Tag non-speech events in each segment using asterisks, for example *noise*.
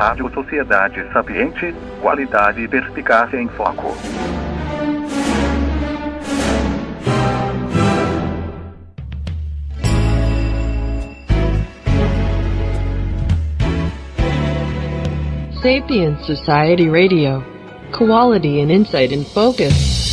Rádio Sociedade Sapiente, qualidade e perspicácia em foco. Sapient Society Radio. Quality and insight in focus.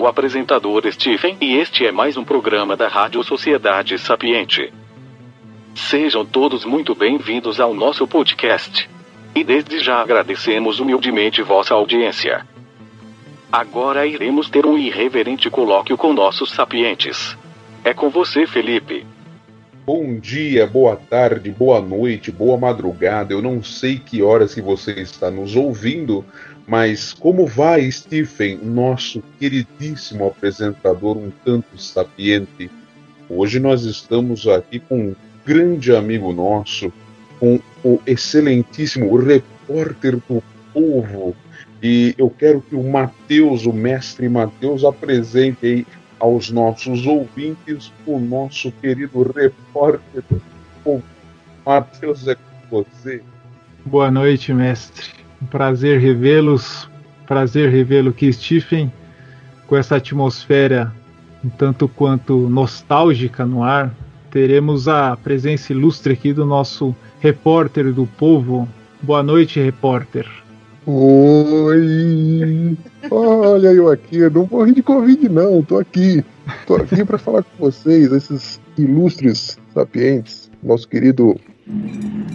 Sou o apresentador Stephen e este é mais um programa da Rádio Sociedade Sapiente. Sejam todos muito bem-vindos ao nosso podcast. E desde já agradecemos humildemente vossa audiência. Agora iremos ter um irreverente colóquio com nossos sapientes. É com você, Felipe. Bom dia, boa tarde, boa noite, boa madrugada. Eu não sei que horas que você está nos ouvindo, mas como vai, Stephen, nosso queridíssimo apresentador um tanto sapiente? Hoje nós estamos aqui com um grande amigo nosso, com o excelentíssimo repórter do povo. E eu quero que o Matheus, o mestre Matheus, apresente aí aos nossos ouvintes o nosso querido repórter do povo. Matheus, é com você. Boa noite, mestre. Um prazer revê-los. Prazer revê-lo aqui, Stephen, com essa atmosfera um tanto quanto nostálgica no ar. Teremos a presença ilustre aqui do nosso repórter do povo. Boa noite, repórter. Oi! Olha eu aqui, não morri de Covid não, tô aqui. Tô aqui para falar com vocês, esses ilustres sapientes, nosso querido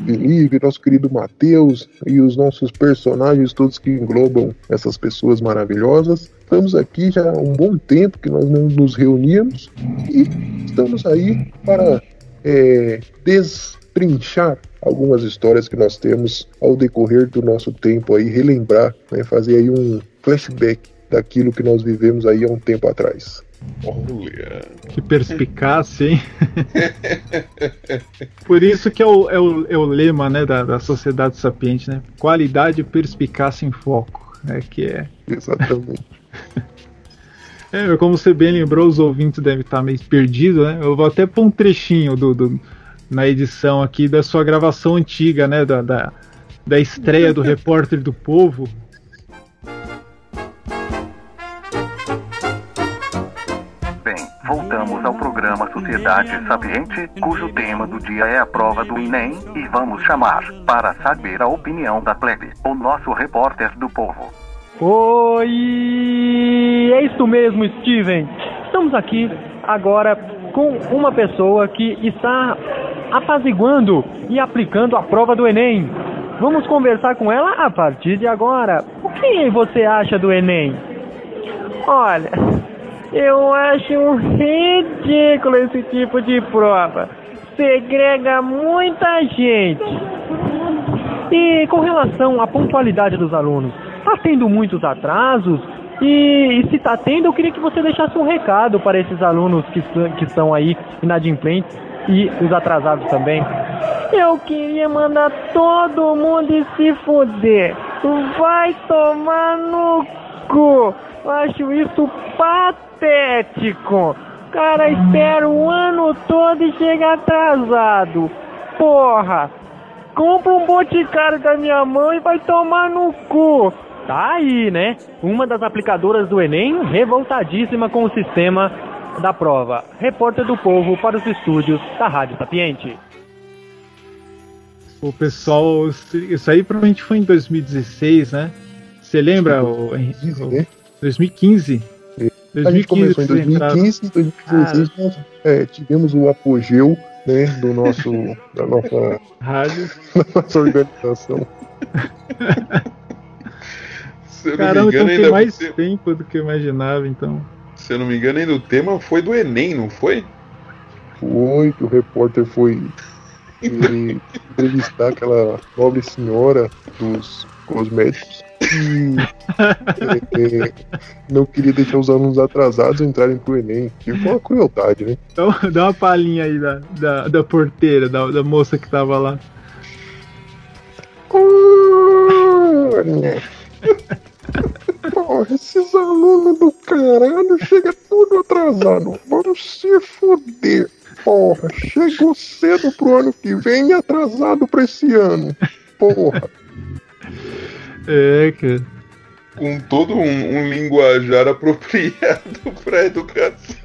Felipe, nosso querido Matheus e os nossos personagens todos que englobam essas pessoas maravilhosas. Estamos aqui já há um bom tempo que nós não nos reuníamos e estamos aí para é, destrinchar algumas histórias que nós temos ao decorrer do nosso tempo aí, relembrar, né, fazer aí um flashback daquilo que nós vivemos aí há um tempo atrás. Olha. Que perspicácia, *laughs* hein? Por isso que é o, é o, é o lema né, da, da sociedade sapiente, né? Qualidade perspicácia em foco. É que é. *laughs* Exatamente. É, como você bem lembrou, os ouvintes devem estar meio perdidos, né? Eu vou até pôr um trechinho do, do, na edição aqui da sua gravação antiga, né? Da, da, da estreia do *laughs* Repórter do Povo. Ao programa Sociedade Sapiente, cujo tema do dia é a prova do Enem, e vamos chamar, para saber a opinião da plebe, o nosso repórter do povo. Oi! É isso mesmo, Steven. Estamos aqui agora com uma pessoa que está apaziguando e aplicando a prova do Enem. Vamos conversar com ela a partir de agora. O que você acha do Enem? Olha, eu acho ridículo esse tipo de prova. Segrega muita gente. E com relação à pontualidade dos alunos, está tendo muitos atrasos? E, e se está tendo, eu queria que você deixasse um recado para esses alunos que, que estão aí inadimplentes e os atrasados também. Eu queria mandar todo mundo se fuder. Vai tomar no Eu acho isso patético. Cara, espera o ano todo e chega atrasado. Porra. Compra um boticário da minha mão e vai tomar no cu. Tá aí, né? Uma das aplicadoras do Enem revoltadíssima com o sistema da prova. Repórter do Povo para os estúdios da Rádio Sapiente. O pessoal. Isso aí provavelmente foi em 2016, né? Você lembra? O, Dizem, o- né? 2015. A gente começou em que vocês entraram. 2015, em 2016 nós é, tivemos o apogeu né, do nosso, da, nossa, Rádio. *laughs* da nossa organização. Se eu não Caramba, me então engano, tem ainda, mais tempo do que eu imaginava, então. se eu não me engano, ainda o tema foi do Enem, não foi? Foi que o repórter foi *laughs* entrevistar aquela nobre senhora dos cosméticos. Não queria deixar os alunos atrasados entrarem pro Enem. Que foi uma crueldade, né? Então, *laughs* dá uma palhinha aí da, da, da porteira, da, da moça que tava lá. Olha. *laughs* Porra, esses alunos do caralho chegam tudo atrasado. Vamos se fuder. Porra, chegou cedo pro ano que vem e atrasado pra esse ano. Porra. É, cara. Com todo um, um linguajar apropriado *laughs* pra educação.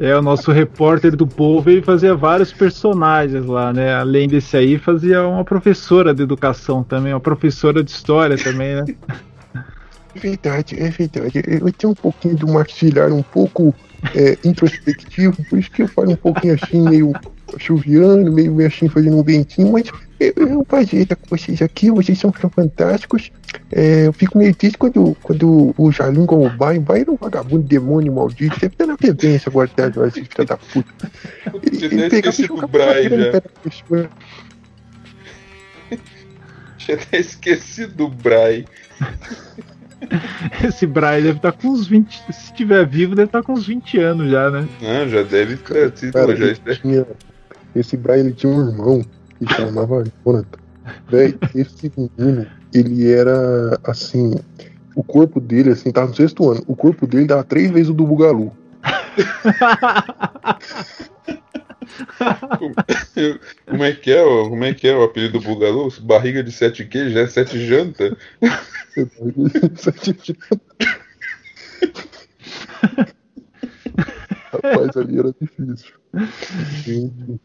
É, o nosso repórter do povo ele fazia vários personagens lá, né? Além desse aí, fazia uma professora de educação também, uma professora de história também, né? É verdade, é verdade. Eu tenho um pouquinho do martilhar um pouco é, introspectivo, por isso que eu falo um pouquinho assim, meio chuviano, meio, meio assim fazendo um ventinho, mas eu, eu prazer estar com vocês aqui, vocês são fantásticos. É, eu fico meio triste quando, quando o Jalim como vai, vai no vagabundo demônio maldito, sempre tá na presença agora, tá, esse filho da puta. *laughs* Você até esquecido do Bray já. *laughs* Tinha até esquecido do Bray. *laughs* Esse Brian deve estar com uns 20. Se estiver vivo, deve estar com uns 20 anos já, né? Ah, já deve ter sido. Cara, já ele esse Brian ele tinha um irmão que chamava Jonathan. Véi, esse menino, ele era assim. O corpo dele, assim, tava no sexto ano. O corpo dele dava três vezes o do Bugalu. *laughs* Como é que é, ó? Como é que é o apelido do Bugalu? Barriga de sete queijos, é sete janta? *laughs* *laughs* Rapaz, ali era difícil.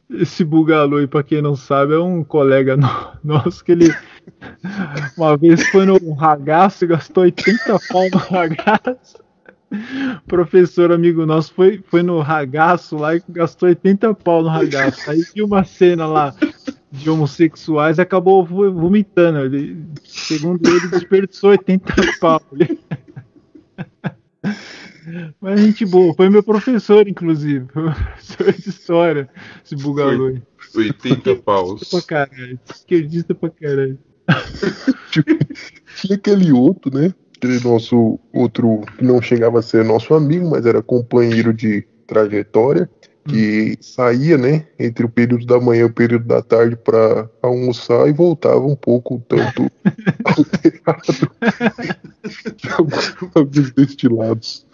Esse Bugalu aí, pra quem não sabe, é um colega no- *laughs* nosso que ele uma vez foi no ragaço e gastou 80 pau no ragaço. Professor amigo nosso foi, foi no ragaço lá e gastou 80 pau no ragaço. Aí viu uma cena lá de homossexuais e acabou vo- vomitando. Ele, segundo ele, desperdiçou 80 pau. *laughs* Mas gente boa, foi meu professor, inclusive. Foi meu *laughs* professor de história, esse Bugalu aí. 80 paus. Pra caralho, esquerdista pra caralho. Tinha aquele outro, né? Aquele nosso outro que não chegava a ser nosso amigo, mas era companheiro de trajetória, que saía, né, entre o período da manhã e o período da tarde para almoçar e voltava um pouco tanto *laughs* alterado *laughs* alguns destilados.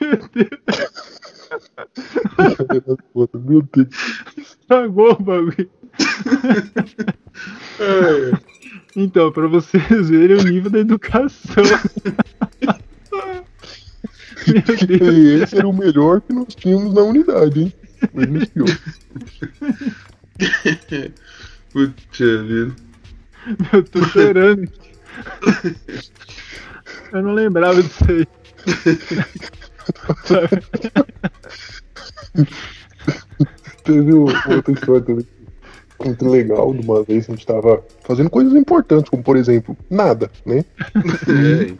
Meu Deus. Estragou o bagulho. Então, pra vocês verem o nível da educação. Meu Deus. E esse era o melhor que nós tínhamos na unidade, hein? Mas nos pior. *laughs* Puta vida. *laughs* Eu tô chorando. Eu não lembrava disso aí. *laughs* Teve outra história também muito legal de uma vez a gente tava fazendo coisas importantes, como por exemplo, nada, né? É,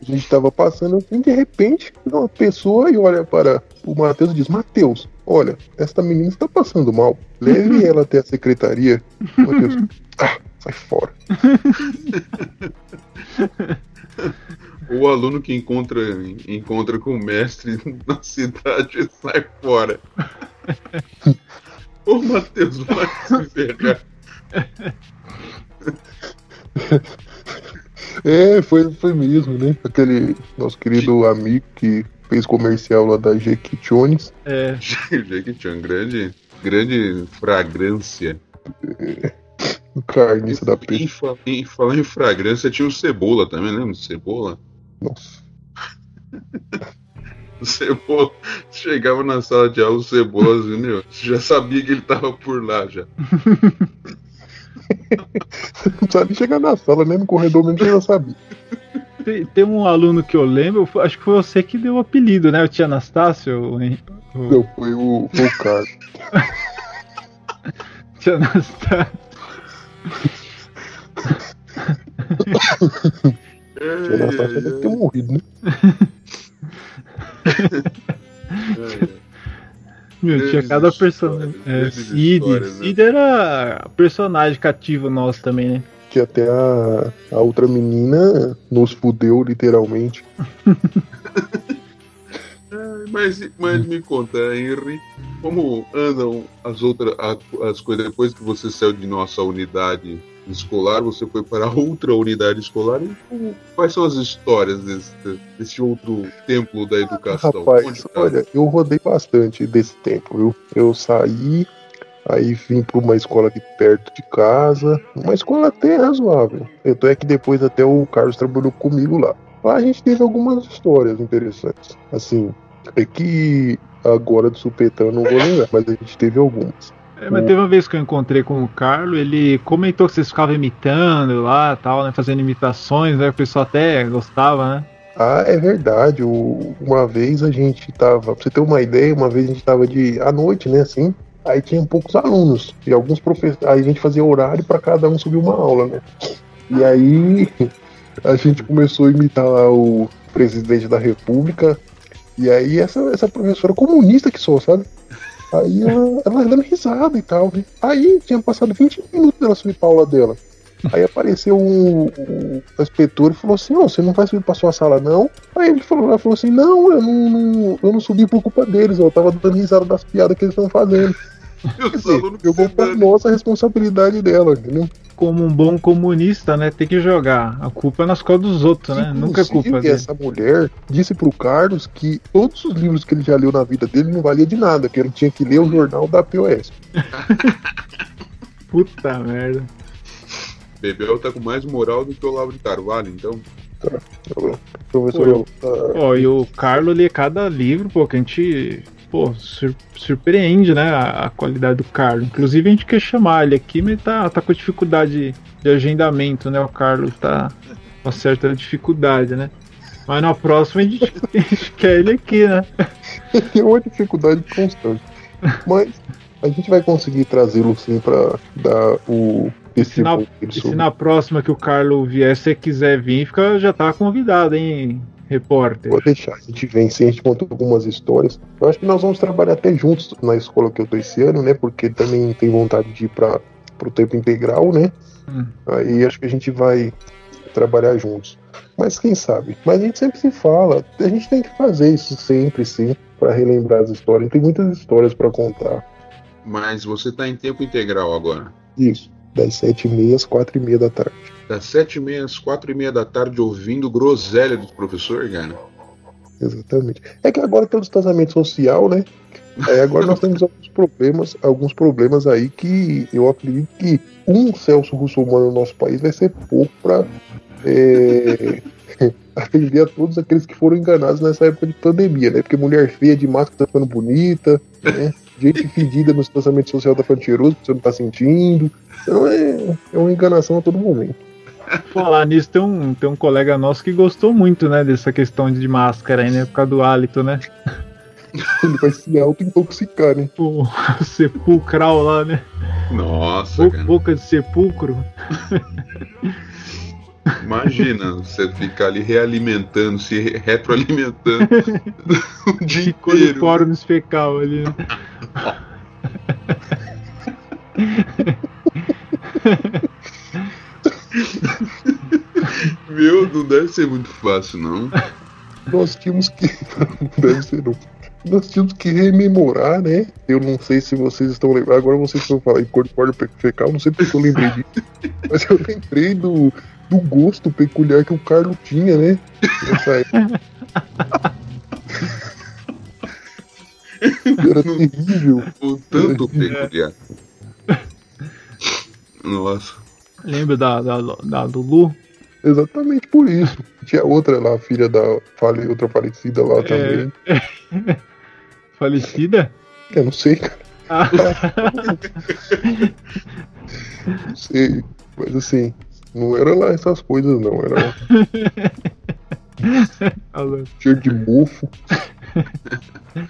A gente tava passando assim, de repente, uma pessoa e olha para o Matheus e diz: Matheus, olha, esta menina está passando mal. Leve ela até a secretaria. Matheus, ah, sai fora. *laughs* o aluno que encontra, encontra com o mestre *laughs* na cidade sai fora. Ô Matheus, vai se ferrar. *laughs* É, foi, foi mesmo, né? Aquele nosso querido amigo que fez comercial lá da Jequit Jones. É, Jackie Chan, grande, grande fragrância. O carniça da Em, peixe. em falar em fragrância, tinha o Cebola também, lembra do Cebola? Nossa. *laughs* O Cebola chegava na sala de aula, o Cebola, assim, meu, você já sabia que ele tava por lá já. *laughs* Não nem chegar na sala, né? No corredor mesmo, você já sabia. tem, tem um aluno que eu lembro, acho que foi você que deu o apelido, né? O tia Anastácio? O, Não, foi o, foi o cara. *laughs* tia Anastácio. Natasha deve ter morrido, né? Meu, tinha cada personagem. É, grandes Cid. né? Cid era personagem cativo nosso também, né? Que até a, a outra menina nos fudeu, literalmente. *laughs* Mas, mas me conta, Henry, como andam as outras as coisas depois que você saiu de nossa unidade escolar, você foi para *laughs* outra unidade escolar e como- quais são as histórias desse, desse outro templo da educação? Rapaz, tá? olha, eu rodei bastante desse tempo, viu? Eu saí, aí vim para uma escola aqui perto de casa, uma escola até razoável. Tanto é que depois até o Carlos trabalhou comigo lá. Lá a gente teve algumas histórias interessantes. Assim, é que agora do supetão eu não vou lembrar, mas a gente teve algumas. É, mas teve uma vez que eu encontrei com o Carlo, ele comentou que vocês ficavam imitando lá tal, né? Fazendo imitações, né? O pessoal até gostava, né? Ah, é verdade. O- uma vez a gente tava, pra você ter uma ideia, uma vez a gente tava de à noite, né, assim. Aí tinha poucos alunos e alguns professores. Aí a gente fazia horário para cada um subir uma aula, né? E aí *laughs* a gente começou a imitar lá o presidente da República. E aí essa, essa professora comunista que sou, sabe? Aí ela, ela dando risada e tal, né? Aí tinha passado 20 minutos dela subir pra aula dela. Aí apareceu um, um inspetor e falou assim, ó, você não vai subir pra sua sala, não? Aí ele falou, ela falou assim, não, eu não, não- eu não subi por culpa deles, ó, eu tava dando risada das piadas que eles estão fazendo. *laughs* Dizer, alunos jogou pra nossa responsabilidade dela, entendeu? Como um bom comunista, né? Tem que jogar. A culpa é nas costas dos outros, né? Nunca é culpa Inclusive, dele. essa mulher disse pro Carlos que todos os livros que ele já leu na vida dele não valia de nada, que ele tinha que ler o jornal da POS. *laughs* Puta merda. Bebel tá com mais moral do que o Olavo de Carvalho, então. Professor, eu, ah, Ó, e o Carlo lê cada livro, pô, que a gente. Pô, sur- surpreende, né? A, a qualidade do Carlo. Inclusive a gente quer chamar ele aqui, mas tá, tá com dificuldade de agendamento, né? O Carlo tá com uma certa dificuldade, né? Mas na próxima a gente, *laughs* a gente quer ele aqui, né? *laughs* tem uma dificuldade constante. Mas a gente vai conseguir trazê-lo sim pra dar o E se na, e se na próxima que o Carlo vier, se você quiser vir, fica, já tá convidado, hein, repórter? Pode deixar, a gente vem sim, a gente conta algumas histórias. Eu acho que nós vamos trabalhar até juntos na escola que eu tô esse ano, né? Porque também tem vontade de ir para pro tempo integral, né? Hum. Aí acho que a gente vai trabalhar juntos. Mas quem sabe? Mas a gente sempre se fala, a gente tem que fazer isso sempre, sim, para relembrar as histórias. Tem muitas histórias para contar. Mas você tá em tempo integral agora. Isso, das sete e meia às quatro e meia da tarde. Das sete e meia às quatro e meia da tarde ouvindo groselha do professor, cara. Exatamente. É que agora tem o distanciamento social, né? Aí agora nós temos alguns problemas, alguns problemas aí que eu acredito que um Celso Russomano no nosso país vai ser pouco para *laughs* atender a todos aqueles que foram enganados nessa época de pandemia, né? Porque mulher feia de máscara tá ficando bonita, né? Gente fedida no distanciamento social tá ficando cheiroso, porque você não tá sentindo. Então é, é uma enganação a todo momento. Falar nisso, tem um, tem um colega nosso que gostou muito, né, dessa questão de máscara aí, né, por causa do hálito, né? *laughs* Ele vai se auto-intoxicar, né? O *laughs* sepulcral lá, né? Nossa, Bo- cara. boca de sepulcro. Imagina *laughs* você ficar ali realimentando, se re- retroalimentando o dia inteiro. fórum fecal ali, né? Meu, não deve ser muito fácil, não. nós tínhamos que. *laughs* Deve ser não. Nós tínhamos que rememorar, né? Eu não sei se vocês estão lembrando. Agora vocês estão falando em corpóreo fecal, não sei porque eu lembrei disso. *laughs* Mas eu lembrei do, do gosto peculiar que o Carlos tinha, né? Nessa época. *laughs* Era terrível. O tanto peculiar. Nossa. Lembra da, da, da Lulu? Exatamente por isso. Tinha outra lá, filha da. Fale, outra falecida lá também. *laughs* Falecida? Eu não sei, cara. Ah, *laughs* Não sei. Mas assim, não era lá essas coisas, não. Era. *laughs* cheio de mofo. *laughs*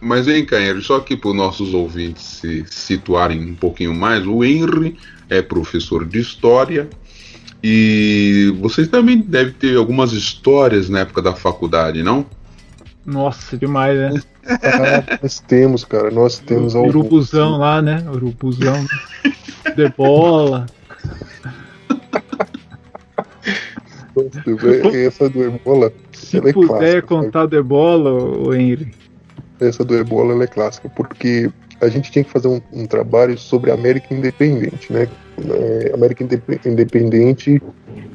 Mas vem cá, Henry, só que para os nossos ouvintes se situarem um pouquinho mais, o Henry é professor de história e vocês também devem ter algumas histórias na época da faculdade, não? Nossa, demais, né? Ah, nós temos, cara, nós temos o urubuzão lá, né? Urubuzão. *laughs* de bola. Essa do Ebola, Se é puder clássica. sabe? contar de bola, o Henry. Essa do Ebola é clássica, porque a gente tinha que fazer um, um trabalho sobre a América Independente, né? É, América Indep- Independente,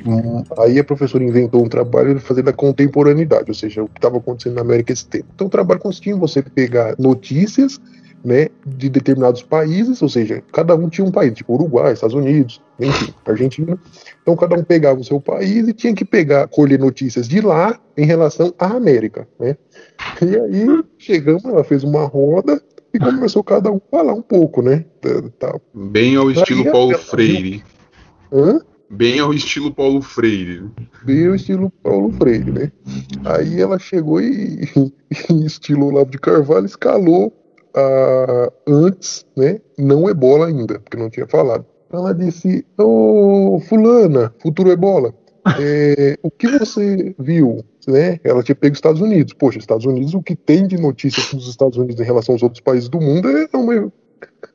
hum, aí a professora inventou um trabalho de fazer da contemporaneidade, ou seja, o que estava acontecendo na América esse tempo. Então o trabalho consistia em você pegar notícias né, de determinados países, ou seja, cada um tinha um país, tipo Uruguai, Estados Unidos, enfim, Argentina. Então cada um pegava o seu país e tinha que pegar, colher notícias de lá em relação à América, né? E aí chegamos, ela fez uma roda e começou cada um a falar um pouco, né? tá-. Bem ao estilo Aí, Paulo ela- Freire. Hã? Bem ao estilo Paulo Freire. Veio estilo Paulo Freire, né? Aí ela chegou e, *laughs* em estilo Olavo de Carvalho, escalou a, antes, né? Não ebola ainda, porque não tinha falado. Ela disse: Ô Fulana, futuro ebola, *laughs* é, o que você viu? Né? Ela tinha pego os Estados Unidos. Poxa, Estados Unidos, o que tem de notícias dos Estados Unidos em relação aos outros países do mundo é uma.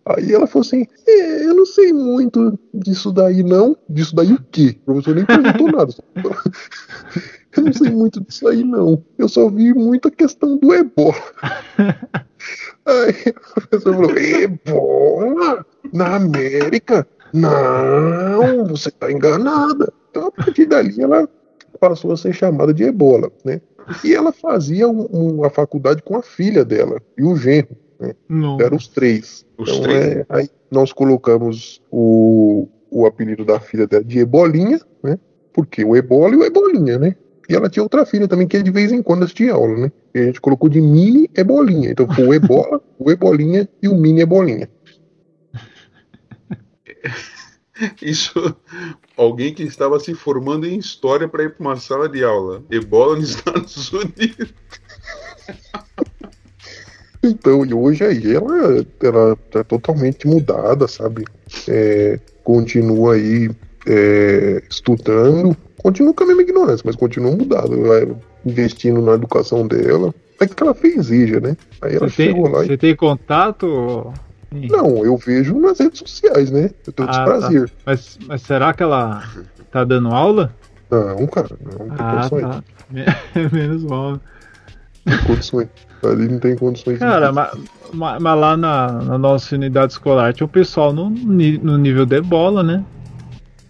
Aí ela falou assim: é, eu não sei muito disso daí, não. Disso daí o quê? O professor nem perguntou nada. *laughs* Eu não sei muito disso aí, não. Eu só vi muita questão do ebola. *laughs* Aí o professor falou: ebola? Na América? Não, você está enganada. Então, a partir dali, ela passou a ser chamada de ebola, né? E ela fazia um- um- a faculdade com a filha dela e o genro. Não. Eram os três. Os Então, três. é, aí nós colocamos o, o apelido da filha dela de Ebolinha, né? Porque o Ebola e o Ebolinha, né? E ela tinha outra filha também que de vez em quando assistia aula, né? E a gente colocou de mini Ebolinha. Então foi o Ebola, *laughs* o Ebolinha e o mini Ebolinha. *laughs* Isso. Alguém que estava se formando em história para ir para uma sala de aula. Ebola nos Estados *laughs* Unidos. Então, e hoje aí ela, ela tá totalmente mudada, sabe? É, continua aí é, estudando, continua com a mesma ignorância, mas continua mudada, vai investindo na educação dela. É que ela fez IJA, né? Aí ela Você tem, chegou lá e. você tem contato? Não, eu vejo nas redes sociais, né? Eu tenho Ah, desprazer. Mas, mas será que ela tá dando aula? Não, cara, não tem Ah, condições. tá. *laughs* Menos mal. Não tem condições. Ali não tem condições. Cara, mas, mas lá na, na nossa unidade escolar tinha o pessoal no, no nível de bola, né?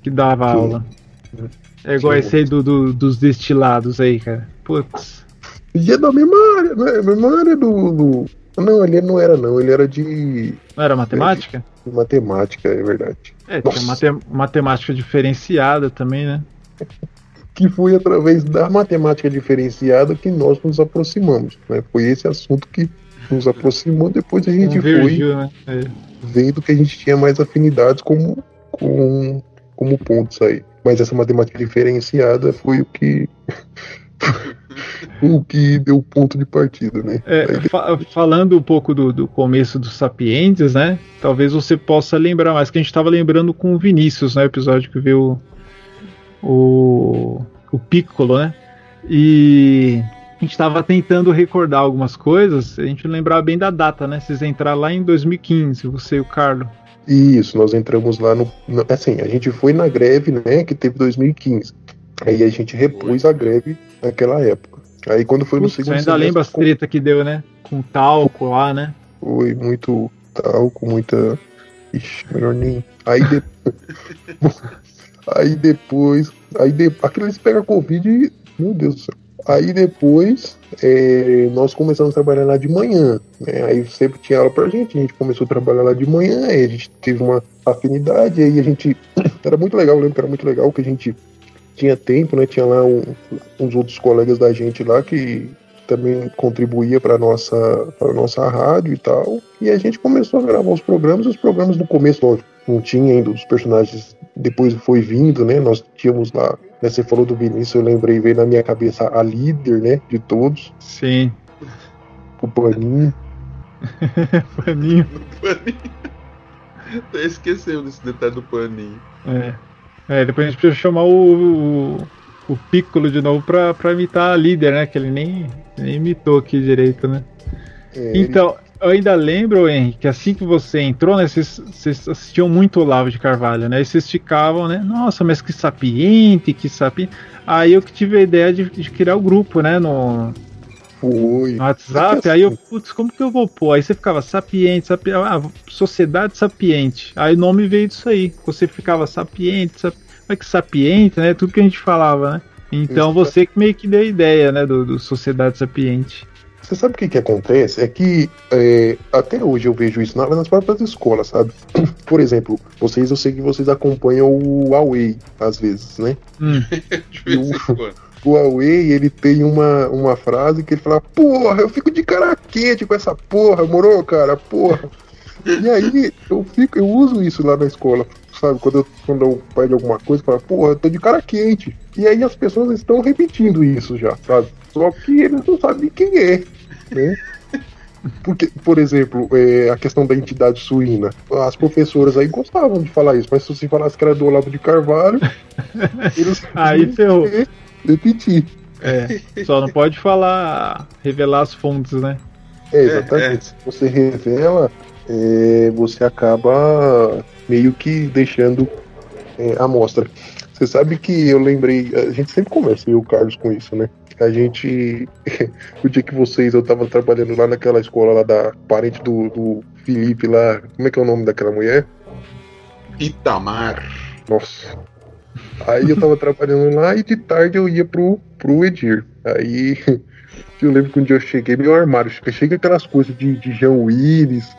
Que dava Sim. aula. É igual esse aí do, do- dos destilados aí, cara. Putz. E é da mesma área, né? Mesma área do, do. Não, ele não era, não. Ele era de, Não era matemática? de matemática, é verdade. É, tinha Nossa. mate- matemática diferenciada também, né? *laughs* que foi através da matemática diferenciada que nós nos aproximamos. Né? Foi esse assunto que nos aproximou. Depois a gente foi Convergiu, né? É. vendo que a gente tinha mais afinidades como, com, como pontos aí. Mas essa matemática diferenciada foi o que *laughs* o que deu o ponto de partida, né? É, fa- falando um pouco do, do começo dos Sapientes, né? Talvez você possa lembrar mais, que a gente estava lembrando com o Vinícius, né? Episódio que viu o, o Piccolo, né? E a gente estava tentando recordar algumas coisas, a gente lembrar bem da data, né? Vocês entraram lá em 2015, você e o Carlos. Isso, nós entramos lá no, Assim, a gente foi na greve, né? Que teve 2015. Aí a gente repôs a greve naquela época. Aí quando foi no segundo ainda lembra as treta que deu, né? Com talco lá, né? Foi muito tal, com muita. Ixi, melhor nem. Aí, de... *laughs* aí depois. Aí de... Aquilo eles pegam Covid e. Meu Deus do céu. Aí depois é, nós começamos a trabalhar lá de manhã. Né? Aí sempre tinha aula pra gente, a gente começou a trabalhar lá de manhã, aí a gente teve uma afinidade, aí a gente. *clears throat* Era muito legal, eu lembro que era muito legal que a gente tinha tempo, né? Tinha lá um- uns outros colegas da gente lá que também contribuía para nossa para nossa rádio e tal. E a gente começou a gravar os programas. Os programas no começo, lógico, não tinha ainda os personagens. Depois foi vindo, né? Nós tínhamos lá. Né, você falou do Vinícius, eu lembrei, veio na minha cabeça a líder, né? De todos, Sim. o Paninho. Paninho. *laughs* Paninho. Até esqueceu desse detalhe do paninho. É. É, depois a gente precisa chamar o, o, o Piccolo de novo pra, pra imitar a líder, né? Que ele nem, nem imitou aqui direito, né? É, Então, eu ainda lembro, Henrique, que assim que você entrou, né? Vocês, vocês assistiam muito Olavo de Carvalho, né? E vocês ficavam, né? Nossa, mas que sapiente, que sapiente. Aí eu que tive a ideia de, de criar o grupo, né? No, Foi. no WhatsApp. Aí eu, putz, como que eu vou pôr? Aí você ficava sapiente, sapiente ah, sociedade sapiente. Aí o nome veio disso aí. Você ficava sapiente, sapi... mas que sapiente, né? Tudo que a gente falava, né? Então Isso. você que meio que deu a ideia, né? Do, do Sociedade Sapiente. Você sabe o que, que acontece? É que é, até hoje eu vejo isso na- nas próprias escolas, sabe? *clears throat* Por exemplo, vocês, eu sei que vocês acompanham o Huawei às vezes, né? Hum, De vez em quando. O Huawei, ele tem uma, uma frase que ele fala: Porra, eu fico de cara quente com essa porra, morou, cara? Porra. E aí eu fico, eu uso isso lá na escola, sabe? Quando eu, quando eu pede alguma coisa, eu falo, porra, eu tô de cara quente. E aí as pessoas estão repetindo isso já, sabe? Só que eles não sabem quem é, né? Porque, por exemplo, é, a questão da entidade suína. As professoras aí gostavam de falar isso, mas se você falasse que era do Olavo de Carvalho, *laughs* eles Aí ferrou. repetir. É, só não pode falar, revelar as fontes, né? É, exatamente. Se você revela, é, você acaba meio que deixando é, a mostra. Você sabe que eu lembrei, a gente sempre conversa, eu e o Carlos, com isso, né? A gente, *laughs* o dia que vocês, eu tava trabalhando lá naquela escola lá da parente do, do Felipe lá, como é que é o nome daquela mulher? Itamar. Nossa. Aí eu tava trabalhando lá e de tarde eu ia pro, pro Edir. Aí *laughs* eu lembro que um dia eu cheguei, meu armário, chega aquelas coisas de, de Jean Willis,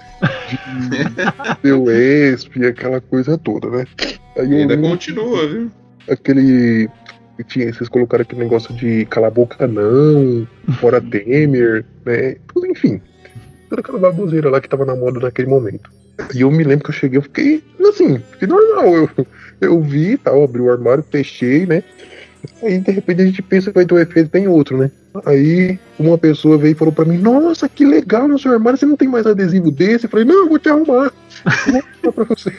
de *laughs* Del Esp, aquela coisa toda, né? Aí E ainda lembro continua, viu? aquele. Tinha, vocês colocaram aquele negócio de calar a boca não, fora *laughs* Temer, né? Tudo, enfim. Toda aquela baboseira lá que tava na moda naquele momento. E eu me lembro que eu cheguei, eu fiquei assim, fiquei normal. Eu, eu vi tal, abri o armário, fechei, né? Aí de repente a gente pensa que vai ter um efeito, tem outro, né? Aí uma pessoa veio e falou pra mim: Nossa, que legal no seu armário, você não tem mais adesivo desse? Eu falei: Não, eu vou te arrumar. *laughs* Eu vou arrumar pra você.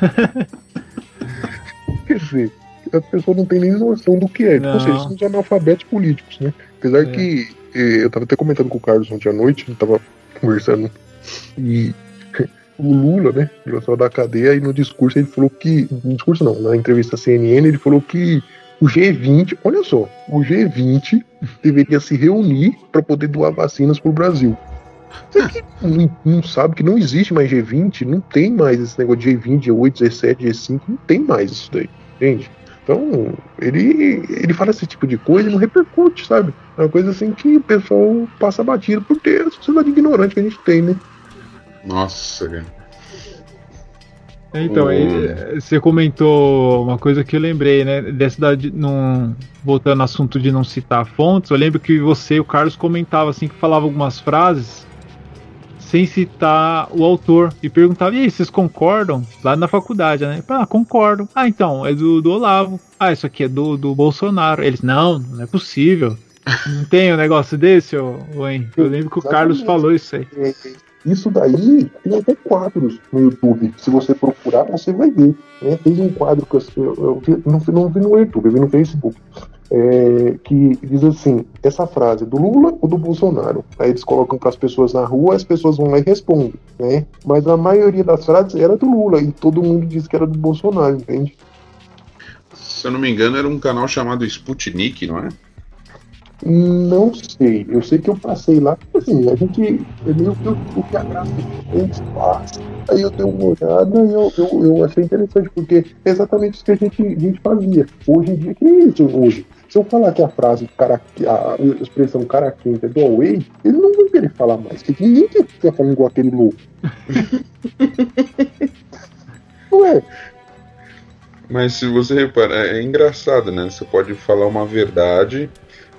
*laughs* Quer dizer, a pessoa não tem nem noção do que é. Não. Ou seja, são os analfabetos políticos, né? Apesar É. que eh, eu tava até comentando com o Carlos ontem à noite, ele tava conversando, e *laughs* o Lula, né, ele saiu da cadeia e no discurso ele falou que. No discurso não, na entrevista à CNN, ele falou que o G20, olha só, o G20 deveria se reunir para poder doar vacinas pro Brasil. Você que não, não sabe que não existe mais G20, não tem mais esse negócio de G20, G8, G7, G5, não tem mais isso daí, entende? Então, ele, ele fala esse tipo de coisa e não repercute, sabe? É uma coisa assim que o pessoal passa batido por ter a sociedade ignorante que a gente tem, né? Nossa, cara. Então, Hum. aí, você comentou uma coisa que eu lembrei, né? Dessa da, de, não, voltando ao assunto de não citar fontes, eu lembro que você e o Carlos comentavam assim que falava algumas frases sem citar o autor e perguntava, e aí, vocês concordam? Lá na faculdade, né? Ah, concordo. Ah, então, é do, do Olavo. Ah, isso aqui é do, do Bolsonaro. Eles, não, não é possível. Não tem um negócio desse, ô, ô Henrique? Eu lembro que o Carlos falou isso aí. Isso daí tem até quadros no YouTube. Se você procurar, você vai ver. Né? Tem um quadro que eu, eu, eu não, não vi no YouTube, eu vi no Facebook. é, que diz assim: essa frase do Lula ou do Bolsonaro? Aí eles colocam para as pessoas na rua, as pessoas vão lá e respondem. Né? Mas a maioria das frases era do Lula e todo mundo diz que era do Bolsonaro, entende? Se eu não me engano, era um canal chamado Sputnik, não é? Não sei, eu sei que eu passei lá, assim, a gente é meio que o que a graça faz. Aí eu dei uma olhada e eu, eu, eu achei interessante, porque é exatamente isso que a gente, a gente fazia. Hoje em dia, que é isso hoje? Se eu falar que a frase, cara, a, expressão cara quente é do Huawei, eles não vão querer falar mais, porque ninguém quer ficar falando igual aquele louco. *laughs* Ué, Mas se você reparar, é engraçado, né? Você pode falar uma verdade,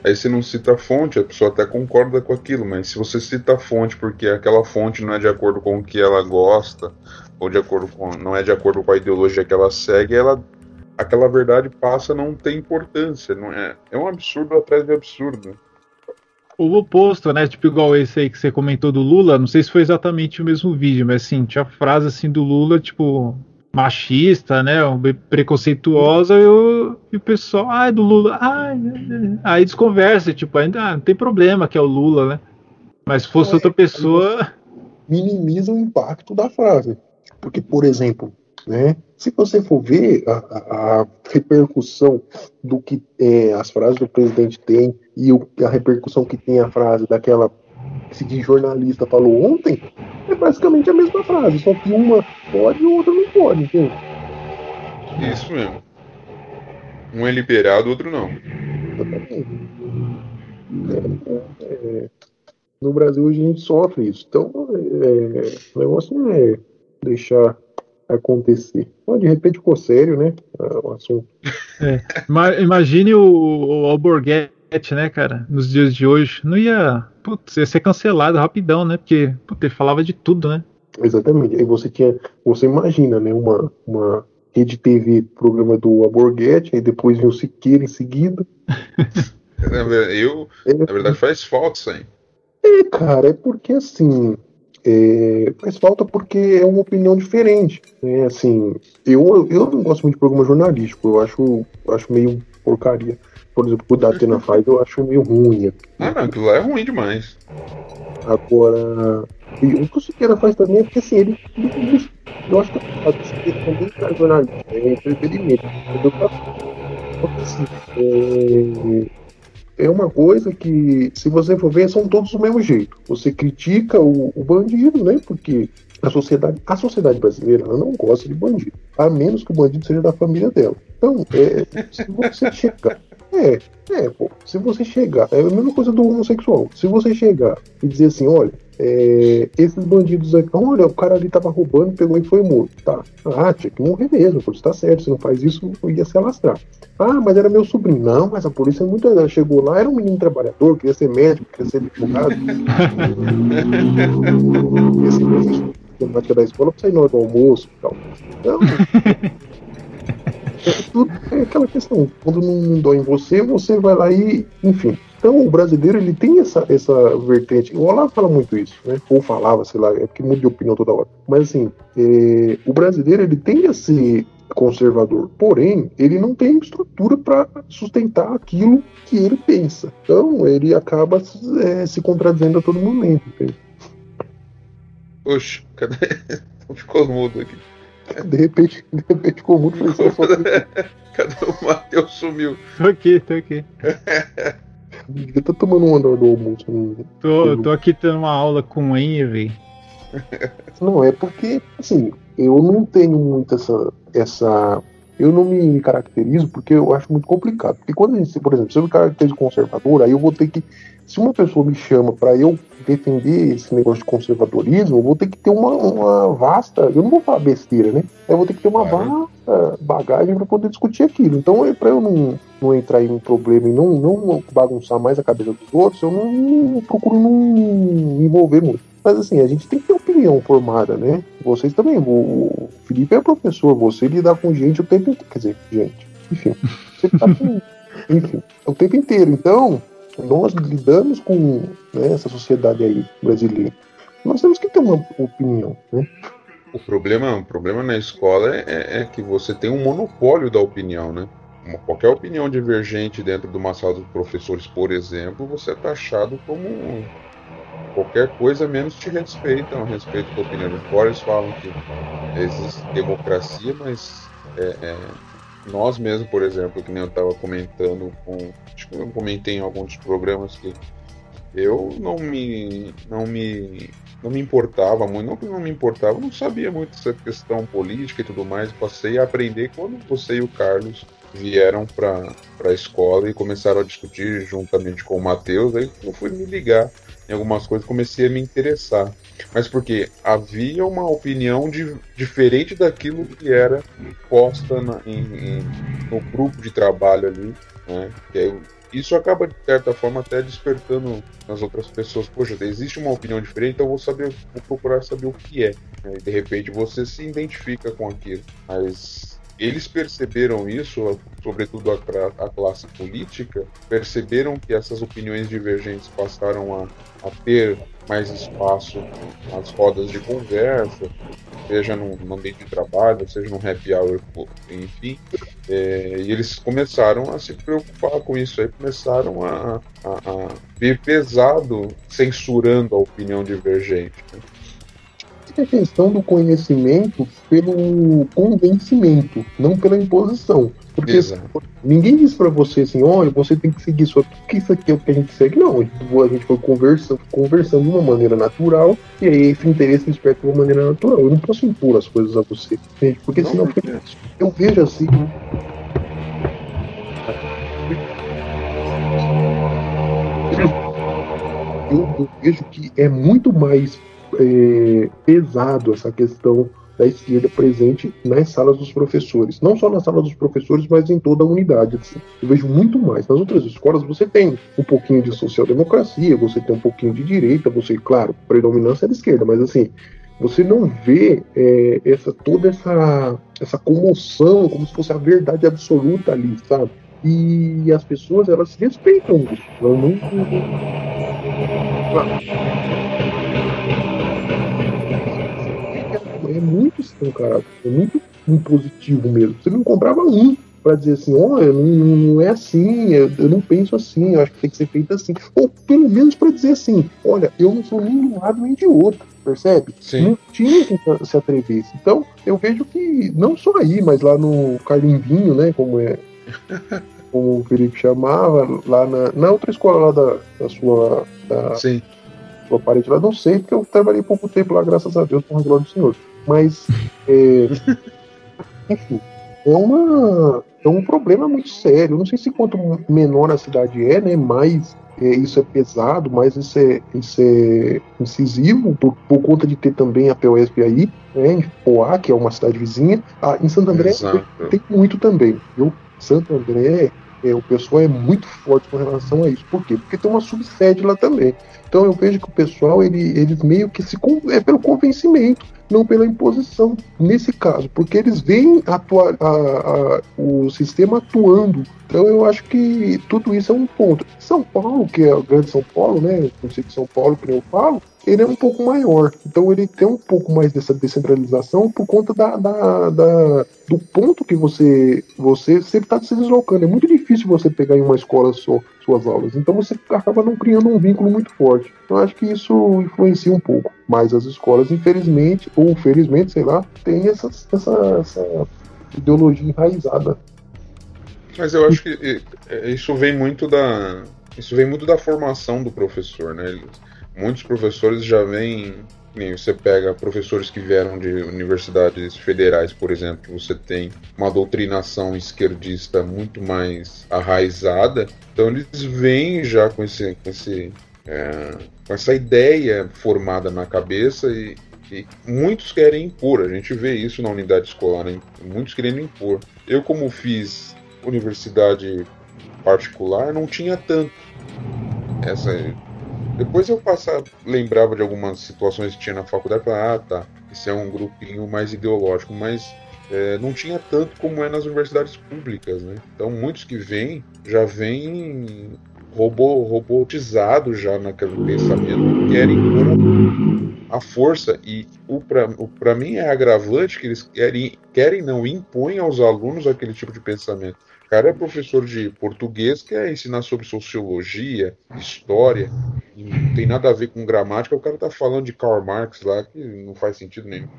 aí você não cita a fonte, a pessoa até concorda com aquilo, mas se você cita a fonte porque aquela fonte não é de acordo com o que ela gosta, ou de acordo com. não é de acordo com a ideologia que ela segue, ela. aquela verdade passa a não ter importância. Não é, é um absurdo atrás de absurdo. O oposto, né? Tipo, igual esse aí que você comentou do Lula, não sei se foi exatamente o mesmo vídeo, mas assim, tinha frase assim do Lula, tipo, machista, né? Preconceituosa, e o, e o pessoal, ah, é do Lula, ah, aí desconversa, tipo, ainda ah, não tem problema que é o Lula, né? Mas se fosse é, outra pessoa. Minimiza o impacto da frase. Porque, por exemplo, né, se você for ver a, a, a repercussão do que é, as frases do presidente têm e o, a repercussão que tem a frase daquela que jornalista falou ontem, é basicamente a mesma frase, só que uma pode e a outra não pode, entende? Isso mesmo. Um é liberado, o outro não. É, é, no Brasil a gente sofre isso. Então, é, o negócio não é deixar acontecer. de repente ficou sério, né? O assunto. É, imagine o, o Alborguete, né, cara, nos dias de hoje. Não ia, putz, ia ser cancelado rapidão, né? Porque putz, ele falava de tudo, né? Exatamente. Aí você tinha, você imagina, né, uma, uma rede TV, programa do Alborguete, aí depois vem o Siqueira em seguida. *laughs* Eu, é, na verdade, faz falta isso aí. É, cara, é porque assim, é, faz falta porque é uma opinião diferente. Né? Assim, eu, eu não gosto muito de programa jornalístico, eu acho, acho meio porcaria. Por exemplo, o da Atena faz, eu acho meio ruim. Ah, não, aquilo lá é ruim demais. Agora, o que o Siqueira faz também é porque assim, ele, ele eu acho que o Siqueira também faz jornalismo, é entretenimento. Porque assim, é, é uma coisa que, se você for ver, são todos do mesmo jeito. Você critica o, o bandido, né? Porque a sociedade, a sociedade brasileira ela não gosta de bandido, a menos que o bandido seja da família dela. Então, é, se você *laughs* chegar. É, é, pô, se você chegar. É a mesma coisa do homossexual. Se você chegar e dizer assim, olha, é, esses bandidos aqui, olha, o cara ali tava roubando, pegou e foi morto. Tá. Ah, tinha que morrer mesmo, por isso tá certo. Se não faz isso, ia se alastrar. Ah, mas era meu sobrinho. Não, mas a polícia é muito. Ela chegou lá, era um menino trabalhador, queria ser médico, queria ser advogado. *laughs* Esse mesmo, temática da escola pra sair do almoço e tal. Então. *laughs* É, tudo, é aquela questão. Quando não dói em você, você vai lá e. Enfim. Então o brasileiro ele tem essa, essa vertente. O Olavo fala muito isso, né? Ou falava, sei lá, é porque muda de opinião toda hora. Mas assim, é, o brasileiro ele tem a ser conservador, porém ele não tem estrutura para sustentar aquilo que ele pensa. Então ele acaba é, se contradizendo a todo momento. Entende? Oxe, cadê? *laughs* Ficou mudo aqui. De repente, de repente ficou mudo. *laughs* Cadê o Matheus sumiu? Tô aqui, tô aqui. Devia tá tomando um andar do almoço. Tô, tô aqui tendo uma aula com o Henry. *laughs* Não, é porque, assim, eu não tenho muito essa, essa. Eu não me caracterizo porque eu acho muito complicado. Porque quando a gente, por exemplo, se eu me caracterizo conservador, aí eu vou ter que. Se uma pessoa me chama para eu defender esse negócio de conservadorismo, eu vou ter que ter uma, uma vasta. Eu não vou falar besteira, né? Eu vou ter que ter uma vasta bagagem para poder discutir aquilo. Então, é para eu não, não entrar em um problema e não, não bagunçar mais a cabeça dos outros, eu não, não procuro não me envolver muito. Mas assim, a gente tem que ter opinião formada, né? Vocês também. O Felipe é professor, você lidar com gente o tempo inteiro. Quer dizer, gente, enfim. Você tá com, *laughs* enfim, o tempo inteiro. Então, nós lidamos com né, essa sociedade aí brasileira. Nós temos que ter uma opinião, né? O problema, o problema na escola é, é que você tem um monopólio da opinião, né? Uma, qualquer opinião divergente dentro de uma sala de professores, por exemplo, você é taxado como qualquer coisa menos te respeitam respeito da opinião. Fora eles falam que existe democracia, mas é, é, nós mesmos, por exemplo, que nem eu estava comentando com. Acho que eu comentei em alguns programas que eu não me. não me. não me importava muito, não que não me importava, não sabia muito essa questão política e tudo mais. Passei a aprender quando você e o Carlos vieram para a escola e começaram a discutir juntamente com o Matheus, aí eu fui me ligar em algumas coisas, comecei a me interessar. Mas porque havia uma opinião de, diferente daquilo que era posta na, em, em, no grupo de trabalho ali, né? Aí, isso acaba, de certa forma, até despertando nas outras pessoas, poxa, existe uma opinião diferente, então eu vou saber, vou procurar saber o que é. Né? E de repente você se identifica com aquilo. Mas eles perceberam isso, sobretudo a, a, classe política, perceberam que essas opiniões divergentes passaram a, a ter mais espaço nas rodas de conversa seja no, no ambiente de trabalho, seja no happy hour, enfim. É, e eles começaram a se preocupar com isso aí, começaram a, a, a ver pesado censurando a opinião divergente. Né? É a questão do conhecimento pelo convencimento, não pela imposição. Porque Exato. ninguém diz para você assim, olha, você tem que seguir isso aqui, que isso aqui é o que a gente segue. Não, a gente foi conversando, conversando de uma maneira natural, e aí esse interesse desperta de uma maneira natural. Eu não posso impor as coisas a você, entende? Porque não, senão fica... eu vejo assim. Eu, eu vejo que é muito mais é, pesado essa questão da esquerda presente nas salas dos professores. Não só na sala dos professores, mas em toda a unidade. Assim. Eu vejo muito mais. Nas outras escolas você tem um pouquinho de social-democracia, você tem um pouquinho de direita, você, claro, predominância é da esquerda, mas assim, você não vê é, essa toda essa, essa comoção como se fosse a verdade absoluta ali, sabe? E as pessoas elas respeitam isso. Não, não, é muito escancarado, é muito impositivo mesmo. Você não comprava um para dizer assim, olha, não, não, é assim, eu, eu, não penso assim, eu acho que tem que ser feito assim. Ou pelo menos para dizer assim, olha, eu não sou nem de um lado nem de outro, percebe? Sim. Não tinha que se atrevesse. Então, eu vejo que, não só aí, mas lá no Carimbinho, né, como é. *laughs* como o Felipe chamava, lá na, na outra escola lá da, da sua. Da, Sim. Sua parede lá, não sei, porque eu trabalhei pouco tempo lá, graças a Deus, com a glória do Senhor. Mas, é, *laughs* enfim, é, uma, é um problema muito sério. não sei se quanto menor a cidade é, né, mais é, isso é pesado, mais isso é, isso é incisivo, por, por conta de ter também a POSP aí, né, em Poá, que é uma cidade vizinha. Ah, em Santo André tem, tem muito também, viu? Santo André, é, o pessoal é muito forte com relação a isso. Por quê? Porque tem uma subsede lá também. Então eu vejo que o pessoal, ele, eles meio que se. é pelo convencimento não pela imposição, nesse caso, porque eles veem atua a, a, o sistema atuando. Então eu acho que tudo isso é um ponto. São Paulo, que é o grande São Paulo, né? Não sei de São Paulo, que eu falo, ele é um pouco maior. Então ele tem um pouco mais dessa descentralização por conta da, da, da do ponto que você, você sempre está se deslocando. É muito difícil você pegar em uma escola só suas aulas. Então você acaba não criando um vínculo muito forte. Eu acho que isso influencia um pouco. Mas as escolas, infelizmente, ou felizmente, sei lá, tem essa, essa, essa ideologia enraizada. Mas eu acho que isso vem muito da. Isso vem muito da formação do professor, né? Muitos professores já vêm você pega professores que vieram de universidades federais, por exemplo, você tem uma doutrinação esquerdista muito mais arraizada, então eles vêm já com, esse, com, esse, é, com essa ideia formada na cabeça e, e, muitos querem impor. A gente vê isso na unidade escolar, né? muitos querendo impor. Eu, como fiz universidade particular, não tinha tanto essa depois eu passava, lembrava de algumas situações que tinha na faculdade falava, ah, tá, isso é um grupinho mais ideológico, mas é, não tinha tanto como é nas universidades públicas, né? Então muitos que vêm já vêm robô, robotizados já naquele pensamento, querem a força e o para mim é agravante que eles querem, querem não impõem aos alunos aquele tipo de pensamento cara é professor de português, quer ensinar sobre sociologia, história, não tem nada a ver com gramática, o cara tá falando de Karl Marx lá, que não faz sentido nenhum.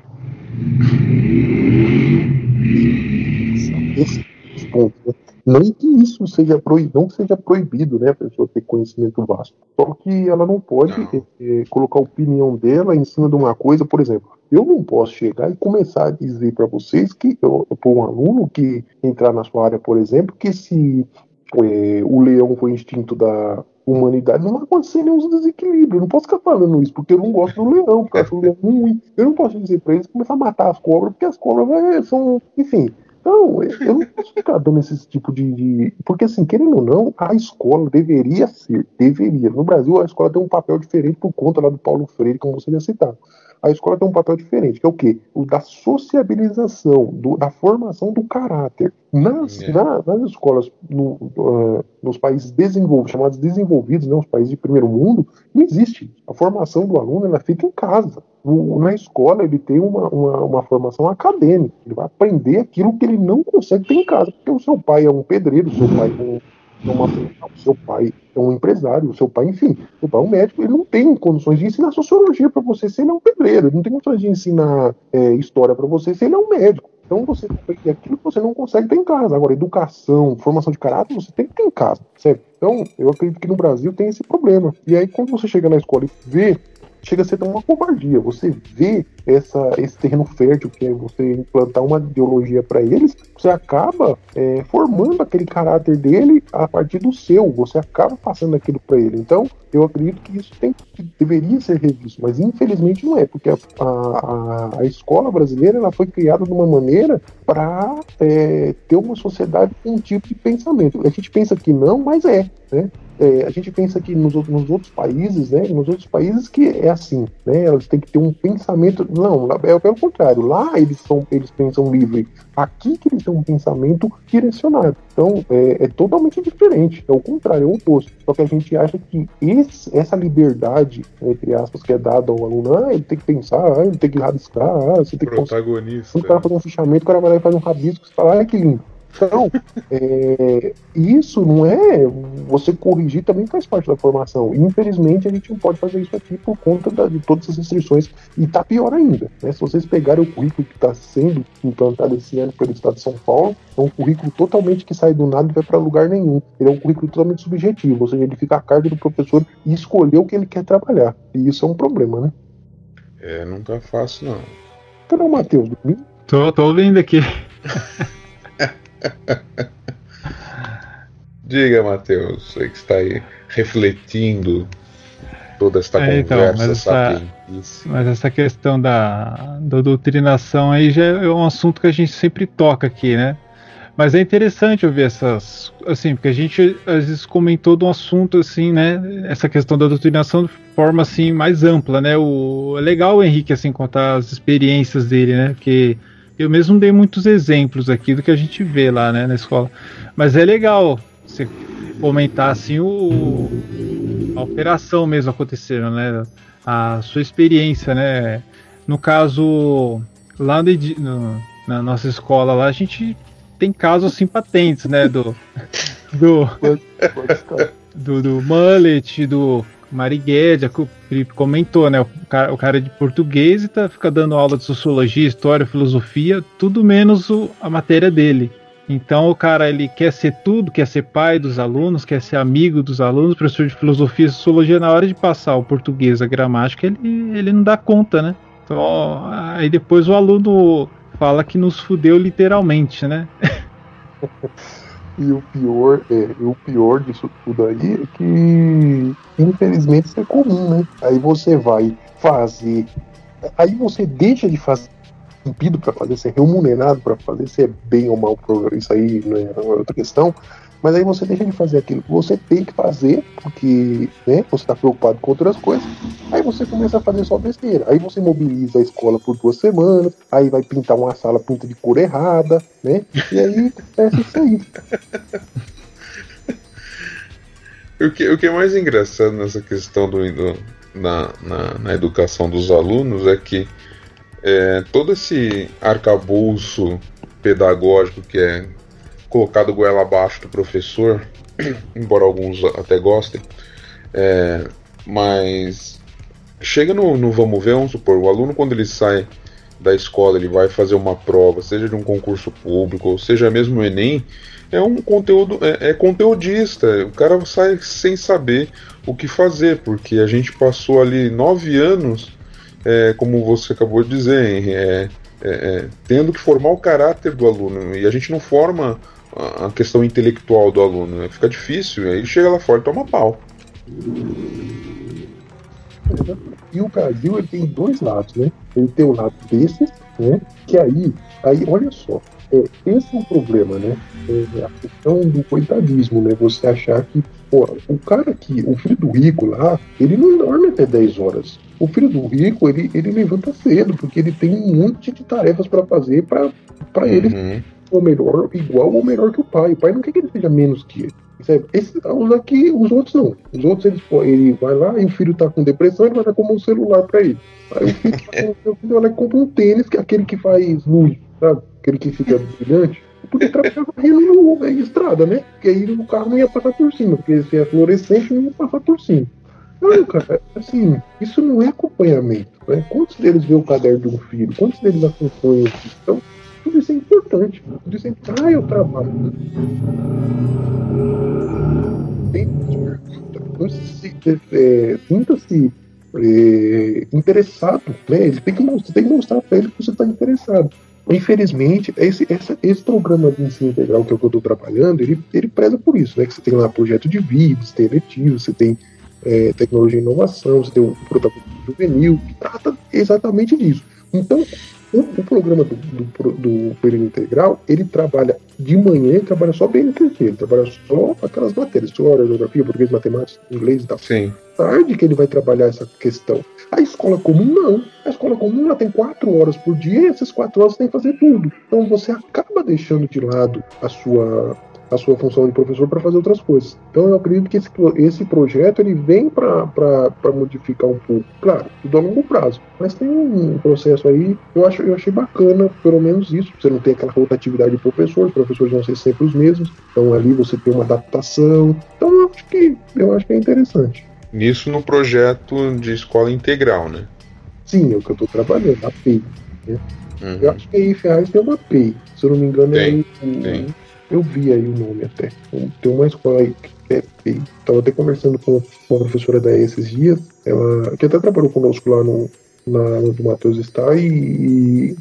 Ponto, né? Não que isso seja proibido, não seja proibido, né, a pessoa ter conhecimento vasto. Só que ela não pode não. É, colocar a opinião dela em cima de uma coisa, por exemplo. Eu não posso chegar e começar a dizer para vocês que, para um aluno que entrar na sua área, por exemplo, que se é, o leão foi instinto da humanidade, não vai acontecer nenhum desequilíbrio. Eu não posso ficar falando isso porque eu não gosto do leão, porque eu acho o leão ruim. Eu não posso dizer para eles começar a matar as cobras, porque as cobras são. Enfim. Então, eu não posso ficar dando esse tipo de, de, Porque, assim, querendo ou não, a escola deveria ser, deveria. No Brasil, a escola tem um papel diferente por conta lá do Paulo Freire, como você já citado. A escola tem um papel diferente, que é o quê? O da sociabilização, do, da formação do caráter. Nas, É. na- nas escolas, no, ah, nos países desenvolvidos, chamados desenvolvidos, né, os países de primeiro mundo, não existe. A formação do aluno ela é feita em casa. O- na escola, ele tem uma, uma, uma formação acadêmica. Ele vai aprender aquilo que ele não consegue ter em casa. Porque o seu pai é um pedreiro, o seu pai é um é uma o seu pai é um empresário, seu pai, enfim, seu pai é um médico, ele não tem condições de ensinar sociologia para você se ele é um pedreiro, ele não tem condições de ensinar é, história para você se ele é um médico. Então você aquilo que você não consegue ter em casa. Agora, educação, formação de caráter, você tem que ter em casa, certo? Então, eu acredito que no Brasil tem esse problema. E aí, quando você chega na escola e vê chega a ser uma covardia. Você vê essa, esse terreno fértil que é você implantar uma ideologia para eles, você acaba é, formando aquele caráter dele a partir do seu. Você acaba passando aquilo para ele. Então, eu acredito que isso tem, que deveria ser revisto, mas infelizmente não é, porque a, a, a escola brasileira ela foi criada de uma maneira para é, ter uma sociedade com um tipo de pensamento. A gente pensa que não, mas é, né? É, a gente pensa que nos, outros- nos outros países, né, nos outros países que é assim, né, elas têm que ter um pensamento, não, é pelo contrário, lá eles são, eles pensam livre, aqui que eles têm um pensamento direcionado, então é, é totalmente diferente, é o contrário, é o oposto, só que a gente acha que esse- essa liberdade, entre aspas, que é dada ao aluno, ah, ele tem que pensar, ah, ele tem que rabiscar, ah, você tem que Protagonista. o cara fazer um fichamento, o cara vai lá e faz um rabisco, você fala, ai que lindo. Então, é, isso não é. Você corrigir também faz parte da formação. Infelizmente, a gente não pode fazer isso aqui por conta da- de todas as restrições. E tá pior ainda. né? Se vocês pegarem o currículo que está sendo implantado esse ano pelo Estado de São Paulo, é um currículo totalmente que sai do nada e vai para lugar nenhum. Ele é um currículo totalmente subjetivo, ou seja, ele fica a cargo do professor e escolher o que ele quer trabalhar. E isso é um problema, né? É, não tá fácil, não. Cadê o Matheus? Dormiu? Tô, tô ouvindo aqui. *laughs* *laughs* Diga, Matheus, você que está aí refletindo toda esta É, então, conversa mas essa-. Mas essa questão da, da doutrinação aí já é um assunto que a gente sempre toca aqui, né? Mas é interessante ouvir essas. Assim, porque a gente às vezes comentou de um assunto assim, né? Essa questão da doutrinação de forma assim mais ampla, né? O, é legal o Henrique assim contar as experiências dele, né? Porque eu mesmo dei muitos exemplos aqui do que a gente vê lá, né, na escola. Mas é legal você comentar assim o a operação mesmo acontecendo, né? A sua experiência, né? No caso, lá edi- no- na nossa escola lá, a gente tem casos assim patentes, né? Do, do, do, do Mullet, do Mariguedia, que o Felipe comentou, né? O cara, o cara é de português e tá, fica dando aula de sociologia, história, filosofia, tudo menos o- a matéria dele. Então o cara ele quer ser tudo, quer ser pai dos alunos, quer ser amigo dos alunos, professor de filosofia e sociologia, na hora de passar o português, a gramática, ele, ele não dá conta, né? Então, aí depois o aluno fala que nos fudeu literalmente, né? *laughs* E o pior, é, o pior disso tudo aí é que infelizmente isso é comum, né? Aí você vai fazer, aí você deixa de fazer impedido para fazer, ser remunerado para fazer, se é bem ou mal, pro- isso aí não é outra questão. Mas aí você deixa de fazer aquilo que você tem que fazer, porque né, você está preocupado com outras coisas. Aí você começa a fazer só besteira. Aí você mobiliza a escola por duas semanas, aí vai pintar uma sala pinta de cor errada, né? E aí acontece isso aí. *laughs* O que, o que é mais engraçado nessa questão do, do- na, na, na educação dos alunos é que é, todo esse arcabouço pedagógico que é colocado goela abaixo do professor, *clears throat* embora alguns até gostem, é, mas chega no, no vamos ver, vamos supor, o aluno quando ele sai da escola, ele vai fazer uma prova, seja de um concurso público, ou seja mesmo o Enem, é um conteúdo, é, é conteudista. O cara sai sem saber o que fazer, porque a gente passou ali nove anos, é, como você acabou de dizer, é, é, é, tendo que formar o caráter do aluno. E a gente não forma a a questão intelectual do aluno. né? Fica difícil, aí chega lá fora e toma pau. E o Brasil ele tem dois lados, né? Ele tem o lado desses, né? Que aí, aí olha só, É, esse é o problema, né? É a questão do coitadismo, né? Você achar que, pô, o cara que, o filho do rico lá, ele não dorme até 10 horas. O filho do rico, ele, ele levanta cedo, porque ele tem um monte de tarefas para fazer para ele Uhum. Ou melhor, igual ou melhor que o pai. O pai não quer que ele seja menos que ele. Sabe? Esse, os aqui, os outros não. Os outros, eles, po- ele vai lá e o filho tá com depressão, ele vai dar como um celular pra ele. Aí o filho, tá o filho e compra um tênis, que é aquele que faz luz, sabe? Aquele que fica brilhante. Porque trabalhava varrendo no- na estrada, né? Porque aí o carro não ia passar por cima, porque se é fluorescente, não ia passar por cima. Não, cara, assim, isso não é acompanhamento. Né? Quantos deles vê o caderno de um filho? Quantos deles acompanham isso? Então, tudo isso é importante. Tudo isso. Ah, eu trabalho. Tem então, se, é, sinta-se é, interessado, né? Ele tem que mostrar, tem que mostrar para ele que você está interessado. Infelizmente, esse, essa- esse programa de ensino integral que eu estou trabalhando, ele, ele preza por isso, né? Que você tem lá projeto de vida, você tem eletivo, você tem é, tecnologia e inovação, você tem o protagonismo juvenil, que trata exatamente disso. Então, o, o programa do, do, do período integral, ele trabalha de manhã, ele trabalha só BNCC, ele trabalha só aquelas matérias, história, geografia, português, matemática, inglês e tal Sim. tarde que ele vai trabalhar essa questão. A escola comum não. A escola comum ela tem quatro horas por dia e essas quatro horas você tem que fazer tudo. Então você acaba deixando de lado a sua a sua função de professor para fazer outras coisas. Então eu acredito que esse, esse projeto ele vem para modificar um pouco, claro, tudo a longo prazo, mas tem um processo aí, eu acho eu achei bacana, pelo menos isso. Você não tem aquela rotatividade de professor, os professores vão ser sempre os mesmos, então ali você tem uma adaptação. Então eu acho que eu acho que é interessante. Isso no projeto de escola integral, né? Sim, é o que eu tô trabalhando, a PEI. Eu Uhum. acho que aí em Ferraz tem uma PEI. Se eu não me engano, Tem, é tem. Eu vi aí o nome até. Tem uma escola aí que é PEI. Tava até conversando com uma professora da esses dias, ela que até trabalhou conosco lá no, na, onde o Matheus está, e, e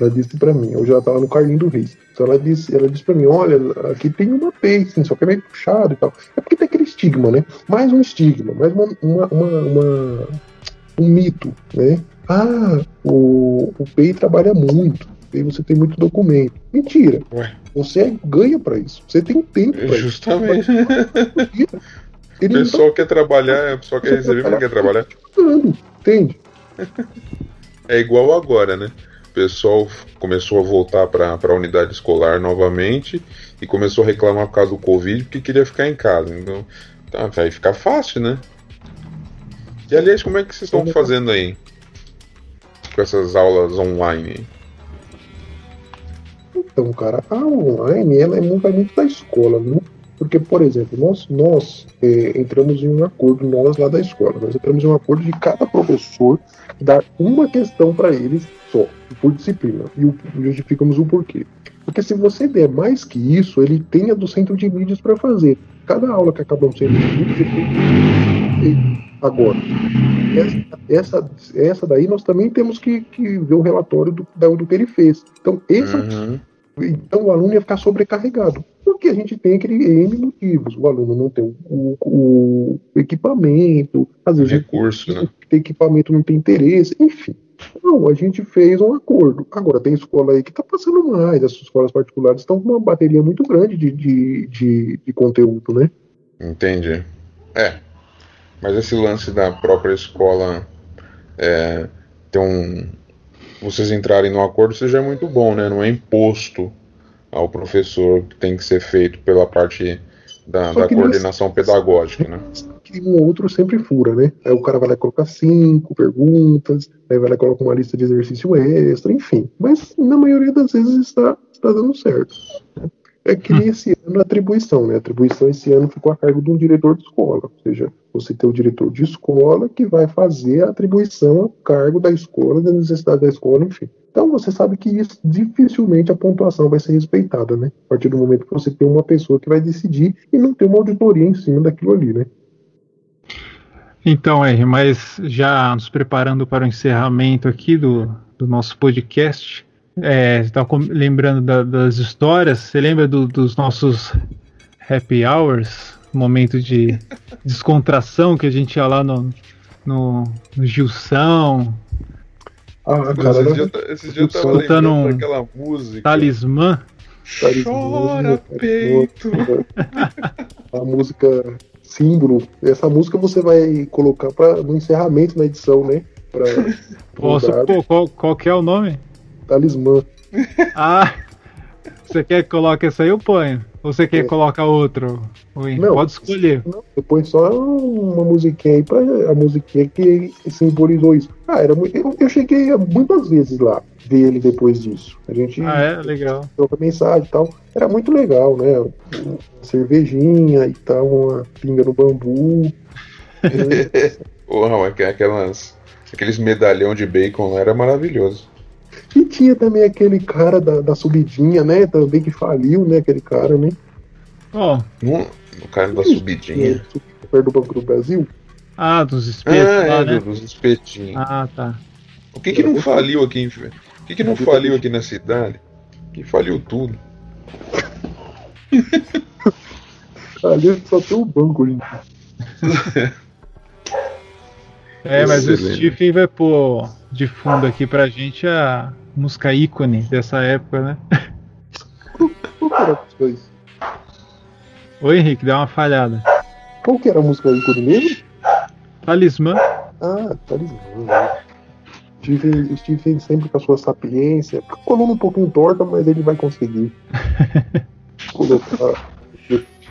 ela disse pra mim, eu já tava no Carlinho do Reis. Então ela disse, ela disse pra mim, olha, aqui tem uma sim, só que é meio puxado e tal. É porque tem aquele estigma, né? Mais um estigma, mais uma, uma, uma- uma- um mito, né? Ah, o, o PEI trabalha muito, aí você tem muito documento. Mentira. Ué. Você ganha pra isso. Você tem tempo pra isso. Justamente. *laughs* O não tá pessoal quer trabalhar, o pessoal quer receber, mas não quer trabalhar. entende? *laughs* É igual agora, né? O pessoal começou a voltar para a unidade escolar novamente e começou a reclamar por causa do Covid porque queria ficar em casa. Então, tá, vai ficar fácil, né? E aliás, como é que vocês estão fazendo aí? Com essas aulas online? Então, cara, a online ela é muito, muito da escola, viu? Porque, por exemplo, nós, nós é, entramos em um acordo, nós lá da escola, nós entramos em um acordo de cada professor dar uma questão para eles só, por disciplina. E justificamos o porquê. Porque se você der mais que isso, ele tem a do centro de mídias para fazer. Cada aula que acaba no centro de mídias, agora. Essa, essa, essa daí nós também temos que, que ver o relatório do, do que ele fez. Então, esse é o Uhum. Então o aluno ia ficar sobrecarregado. Porque a gente tem aquele N motivos. O aluno não tem o, o equipamento, às vezes Recurso, né? tem equipamento não tem interesse, enfim. Não, a gente fez um acordo. Agora, tem escola aí que está passando mais, as escolas particulares estão com uma bateria muito grande de, de, de, de conteúdo, né? Entendi. É. Mas esse lance da própria escola é, ter um. Vocês entrarem no acordo, é muito bom, né? Não é imposto ao professor que tem que ser feito pela parte da, da coordenação pedagógica, né? Que um ou outro sempre fura, né? Aí o cara vai lá e coloca cinco perguntas, aí vai lá e coloca uma lista de exercício extra, enfim. Mas na maioria das vezes está, está dando certo. né? É que esse ano atribuição, né? Atribuição esse ano ficou a cargo de um diretor de escola. Ou seja, você tem o diretor de escola que vai fazer a atribuição a cargo da escola, da necessidade da escola, enfim. Então você sabe que isso dificilmente a pontuação vai ser respeitada, né? A partir do momento que você tem uma pessoa que vai decidir e não tem uma auditoria em cima daquilo ali, né? Então, R, mas já nos preparando para o encerramento aqui do, do nosso podcast, é, você tá lembrando da- das histórias, você lembra do- dos nossos happy hours, momento de *laughs* descontração que a gente ia lá no, no, no Gilson, Ah, cara, esses não- dias eu tava lembrando um daquela música. Talismã, Chora, peito. *laughs* A música símbolo. Essa música você vai colocar pra, no encerramento da edição, né? Pra, Posso, pô, qual, qual que é o nome? Talismã. Ah, você quer que coloque essa aí eu ponho? Ou você quer É. que coloque outro? Não. Pode escolher. Não, depois só uma musiquinha aí pra a musiquinha que simbolizou isso. Ah, era muito. Eu, eu cheguei muitas vezes lá ver ele depois disso. A gente Ah, é? Legal. troca mensagem e tal. Era muito legal, né? Uma cervejinha e tal, uma pinga no bambu. *laughs* Porra, aquelas, aqueles medalhão de bacon lá era maravilhoso. E tinha também aquele cara da, da subidinha, né? Também que faliu, né? Aquele cara, né? Ó, Não, o cara da subidinha. Perto do Banco do Brasil. ah, dos espetos Ah, lá, é, né? do- dos espetinhos. Ah, tá. O que que não faliu aqui? em- O que que não faliu aqui na cidade? Que faliu tudo. *laughs* Ali só tem o banco, gente. *laughs* É, mas o Excelente. Stephen vai pôr de fundo aqui pra gente a música ícone dessa época, né? Qual que era a música? Oi, Henrique, deu uma falhada. Qual que era a música quando mesmo? Talismã. Ah, Talismã. né? Stephen, Stephen sempre com a sua sapiência. Com a coluna um pouquinho torta, mas ele vai conseguir. *laughs* Colocar.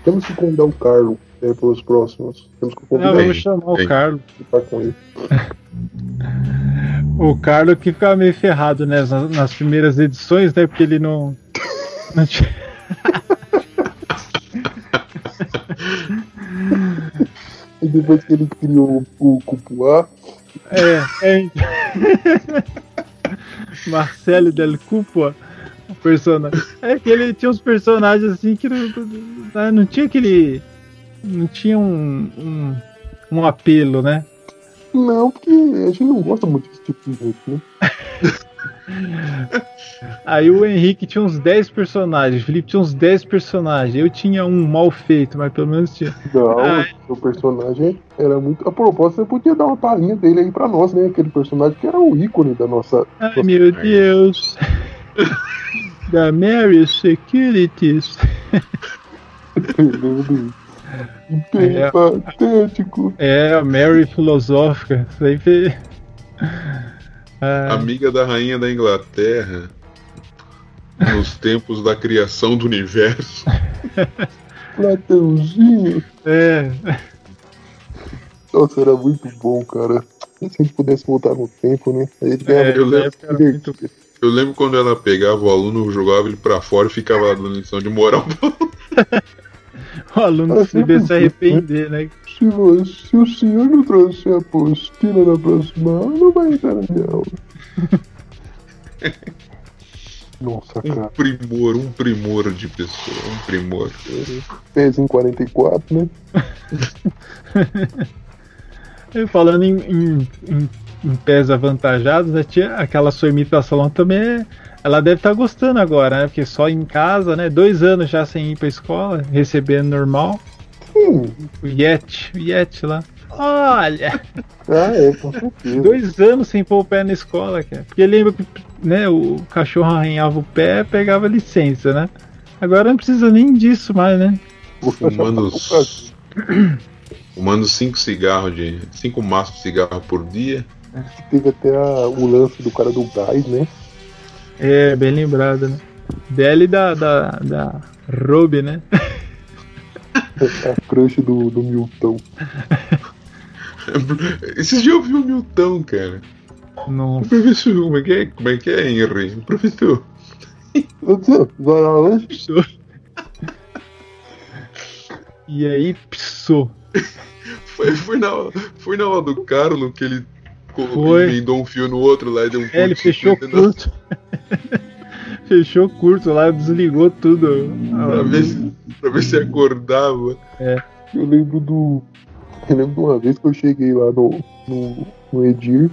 Temos que convidar o Carlos né, para os próximos. Temos que Não, convidar vamos ele chamar o. Carlos. com ele. *laughs* O Carlos que ficava meio ferrado né, nas, nas primeiras edições, né? Porque ele não. não tinha... *laughs* E depois que ele criou o Cupuá, É, é. *laughs* Marcelo Del Cupo, o personagem. É que ele tinha uns personagens assim que não, não- tinha aquele. Não tinha um, um, um apelo, né? não, porque a gente não gosta muito desse tipo de gente, né? *laughs* Aí o Henrique tinha uns 10 personagens, o Felipe tinha uns 10 personagens. Eu tinha um mal feito, mas pelo menos tinha. Não, Ai. o propósito era muito. A propósito, você podia dar uma palhinha dele aí pra nós, né? Aquele personagem que era o ícone da nossa. Ai meu Deus! *laughs* Da Mary Securities. É. *laughs* patético. É, a Mary filosófica. Foi. Ah, Amiga da rainha da Inglaterra. Nos *laughs* tempos da criação do universo. *laughs* Platãozinho. é, Nossa, era muito bom, cara. Se a gente pudesse voltar no tempo, né? A gente ganhava é, eu na lembro- era muito Eu lembro quando ela pegava o aluno, jogava ele pra fora e ficava lá dando lição de moral. *laughs* O aluno devia se arrepender, né? Se, você, se o senhor não trouxer a apostila na próxima aula, não vai entrar na minha aula. *laughs* Nossa, Um cara. primor, um primor de pessoa, um primor. Pezinho 44, né? *laughs* E Falando em, em, em, em pés avantajados, né? Tia, aquela sua imitação lá também, é- ela deve estar gostando agora, né? Porque só em casa, né? Dois anos já sem ir pra escola, recebendo normal. Sim. O Yeti, o Yeti lá. Olha! Ah, é, com certeza. Dois anos sem pôr o pé na escola, cara. Porque lembra que né, o cachorro arranhava o pé pegava licença, né? Agora não precisa nem disso mais, né? Fumando, *laughs* fumando cinco cigarros de. cinco maços de cigarro por dia. *laughs* Teve até a- o lance do cara do gás, né? É, bem lembrado, né? Dele da, da, da Robe, né? *laughs* A crush do, do Milton. *laughs* Esses dias eu vi o Milton, cara. Não. O professor, como é que é? Como é que é, Henry? Professor. Disse, vai lá, lanche. E aí, pissou. Foi, foi, na, foi na aula do Carlos que ele Foi. emendou um fio no outro lá e deu um É, ele fechou curto. *laughs* fechou curto lá, desligou tudo. Pra ver, se, pra ver se acordava. Eu lembro do. Eu lembro de uma vez que eu cheguei lá no, no, no Edir.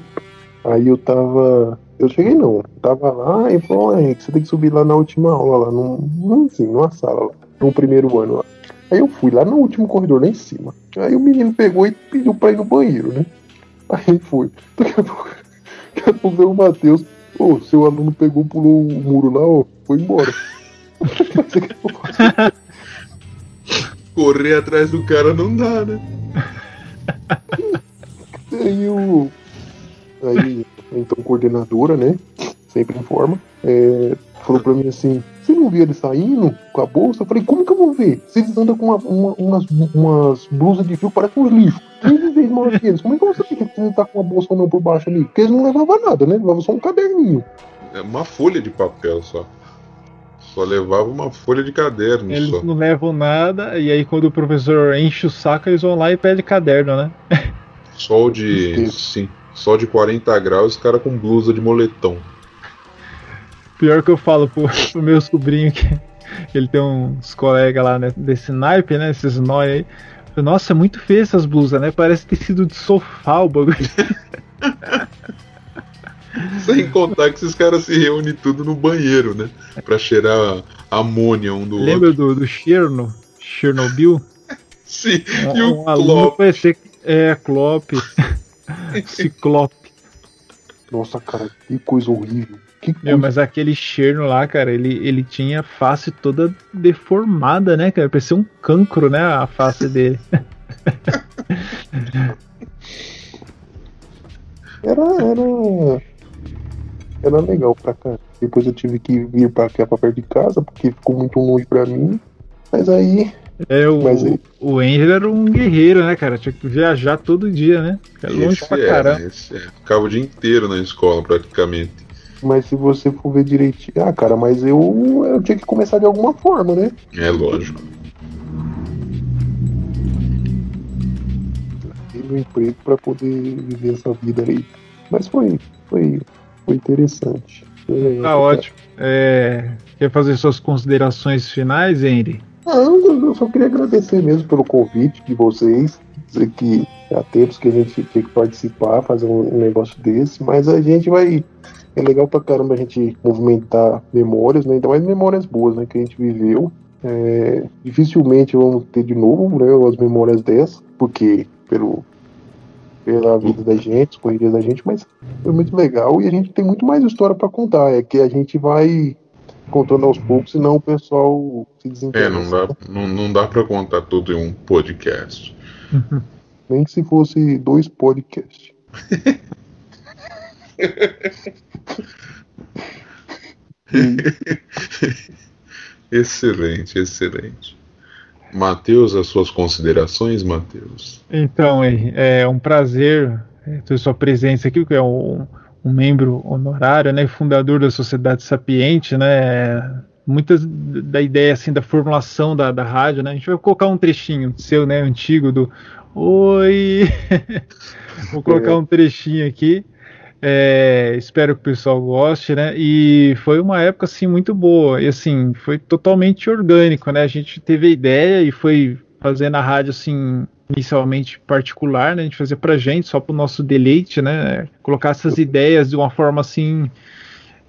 Aí eu tava. Eu cheguei não, eu tava lá e falou, é, você tem que subir lá na última aula, lá, num, num, assim, numa sala lá, no primeiro ano lá. Aí eu fui lá no último corredor, lá em cima. Aí o menino pegou e pediu pra ir no banheiro, né? Aí foi. Daqui a pouco, daqui a pouco veio o Matheus. Ô, seu aluno pegou, pulou o muro lá, ó, foi embora. *laughs* Correr atrás do cara não dá, né? Aí o. Aí, então, coordenadora, né? Sempre informa. É, falou pra mim assim: Você não viu ele saindo com a bolsa? Eu falei: Como vou ver? Vocês andam com uma, uma, umas, umas blusas de fio, parece uns lixos. 15 vezes maior que eles. Como é que você fica que não tá com a bolsa ou não por baixo ali? Porque eles não levavam nada, né? Levavam só um caderninho. É uma folha de papel só. Só levava uma folha de caderno Eles só. não levam nada, e aí quando o professor enche o saco, eles vão lá e pedem caderno, né? *laughs* Sol de. Sim. Sol de 40 graus, os cara com blusa de moletom. Pior que eu falo pro, pro meu sobrinho que *laughs* ele tem uns colegas lá né, desse naipe, né? Esses nóia aí. Nossa, é muito feio essas blusas, né? Parece tecido de sofá o bagulho. *laughs* Sem contar que esses caras se reúnem tudo no banheiro, né? Pra cheirar amônia um do Lembra outro. do, do Cherno? Chernobyl? *laughs* Sim, Um, e o um Klopp. parecia que. É, Klopp. Ciclope. Nossa, cara, que coisa horrível. Que. Meu, mas aquele Cherno lá, cara, ele, ele tinha a face toda deformada, né, cara? Parecia um cancro, né? A face dele. *laughs* Era, era. Era legal pra cá. Depois eu tive que vir pra cá pra perto de casa, porque ficou muito longe pra mim. Mas aí, É, o, Mas aí- o Angel era um guerreiro, né, cara? Tinha que viajar todo dia, né? Era longe Esse pra é, caramba. né? Esse é. Ficava o dia inteiro na escola, praticamente. Mas se você for ver direitinho. Ah, cara, mas eu, eu tinha que começar de alguma forma, né? É lógico. Tive um emprego pra poder viver essa vida aí. Mas foi, foi, foi interessante. Legal Tá ótimo. É, quer fazer suas considerações finais, Henry? Não, eu só queria agradecer mesmo pelo convite de vocês. Dizer que há tempos que a gente tem que participar, fazer um negócio desse, mas a gente vai. É legal pra caramba a gente movimentar memórias, né? Ainda mais memórias boas, né? Que a gente viveu. É, dificilmente vamos ter de novo, né? As memórias dessas, porque pelo, pela vida da gente, as correrias da gente, mas foi muito legal e a gente tem muito mais história pra contar. É que a gente vai contando aos poucos, senão o pessoal se desinteressa. É, não dá, não, não dá pra contar tudo em um podcast. Nem que se fosse dois podcasts. *laughs* *laughs* Excelente, excelente. Matheus, as suas considerações, Matheus? Então, Henry, é um prazer é, ter sua presença aqui, que é um, um membro honorário, né? Fundador da Sociedade Sapiente, né? Muitas da ideia, assim, da formulação da, da rádio, né? A gente vai colocar um trechinho seu, né? Antigo do Oi! *laughs* Vou colocar um trechinho aqui. É, espero que o pessoal goste, né? E foi uma época assim muito boa. E assim, foi totalmente orgânico, né? A gente teve a ideia e foi fazendo a rádio assim, inicialmente particular, né? A gente fazia pra gente, só pro nosso deleite, né? Colocar essas ideias de uma forma assim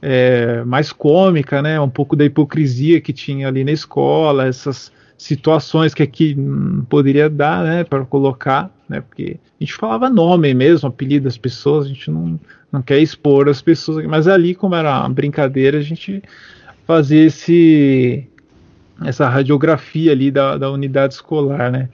é, mais cômica, né? Um pouco da hipocrisia que tinha ali na escola, essas situações que aqui poderia dar, né? Para colocar, né? Porque a gente falava nome mesmo, apelido das pessoas, a gente não, não quer expor as pessoas, mas ali, como era uma brincadeira, a gente fazia esse essa radiografia ali da, da unidade escolar, né?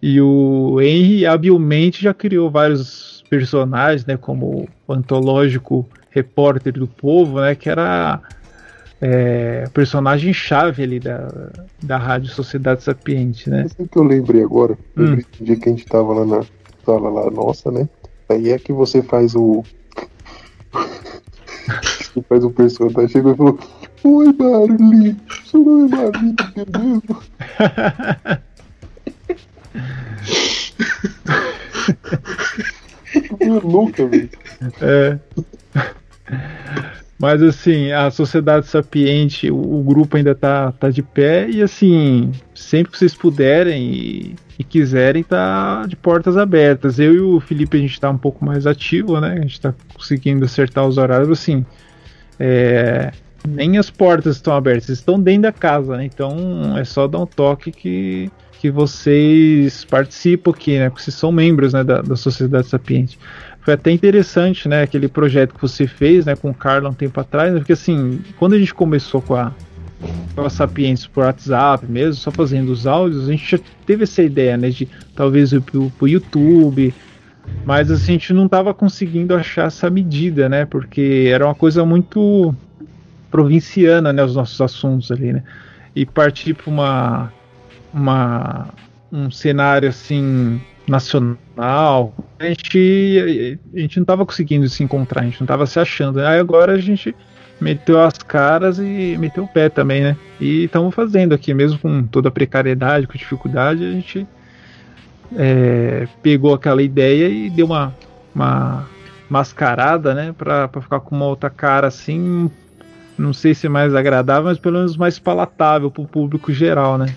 E o Henry habilmente já criou vários personagens, né? Como o antológico repórter do povo, né? Que era é, personagem chave ali da, da rádio Sociedade Sapiente, né? Esse que eu lembrei agora, Hum. lembrei do dia que a gente tava lá na sala lá nossa, né? Aí é que você faz o. você faz o personagem, chegou e falou: Oi, Marli, seu nome é Marli, é mesmo? É louca, velho. É. Mas assim, a Sociedade Sapiente, o, o grupo ainda tá, tá de pé e assim, sempre que vocês puderem e, e quiserem, tá de portas abertas. Eu e o Felipe a gente tá um pouco mais ativo, né? A gente tá conseguindo acertar os horários assim. é, nem as portas estão abertas, estão dentro da casa, né? Então é só dar um toque que, que vocês participam aqui, né? Porque vocês são membros né, da, da Sociedade Sapiente. Foi até interessante, né? Aquele projeto que você fez, né? Com o Carla um tempo atrás, né, porque assim, quando a gente começou com a, com a Sapiens por WhatsApp mesmo, só fazendo os áudios, a gente já teve essa ideia, né, de talvez ir pro, pro YouTube, mas assim, a gente não estava conseguindo achar essa medida, né, porque era uma coisa muito provinciana, né, os nossos assuntos ali, né, e partir para uma, uma um cenário assim nacional, a gente, a gente não estava conseguindo se encontrar, a gente não estava se achando. Aí agora a gente meteu as caras e meteu o pé também, né? E estamos fazendo aqui, mesmo com toda a precariedade, com dificuldade, a gente é, pegou aquela ideia e deu uma, uma mascarada, né? Para ficar com uma outra cara assim, não sei se é mais agradável, mas pelo menos mais palatável para o público geral, né?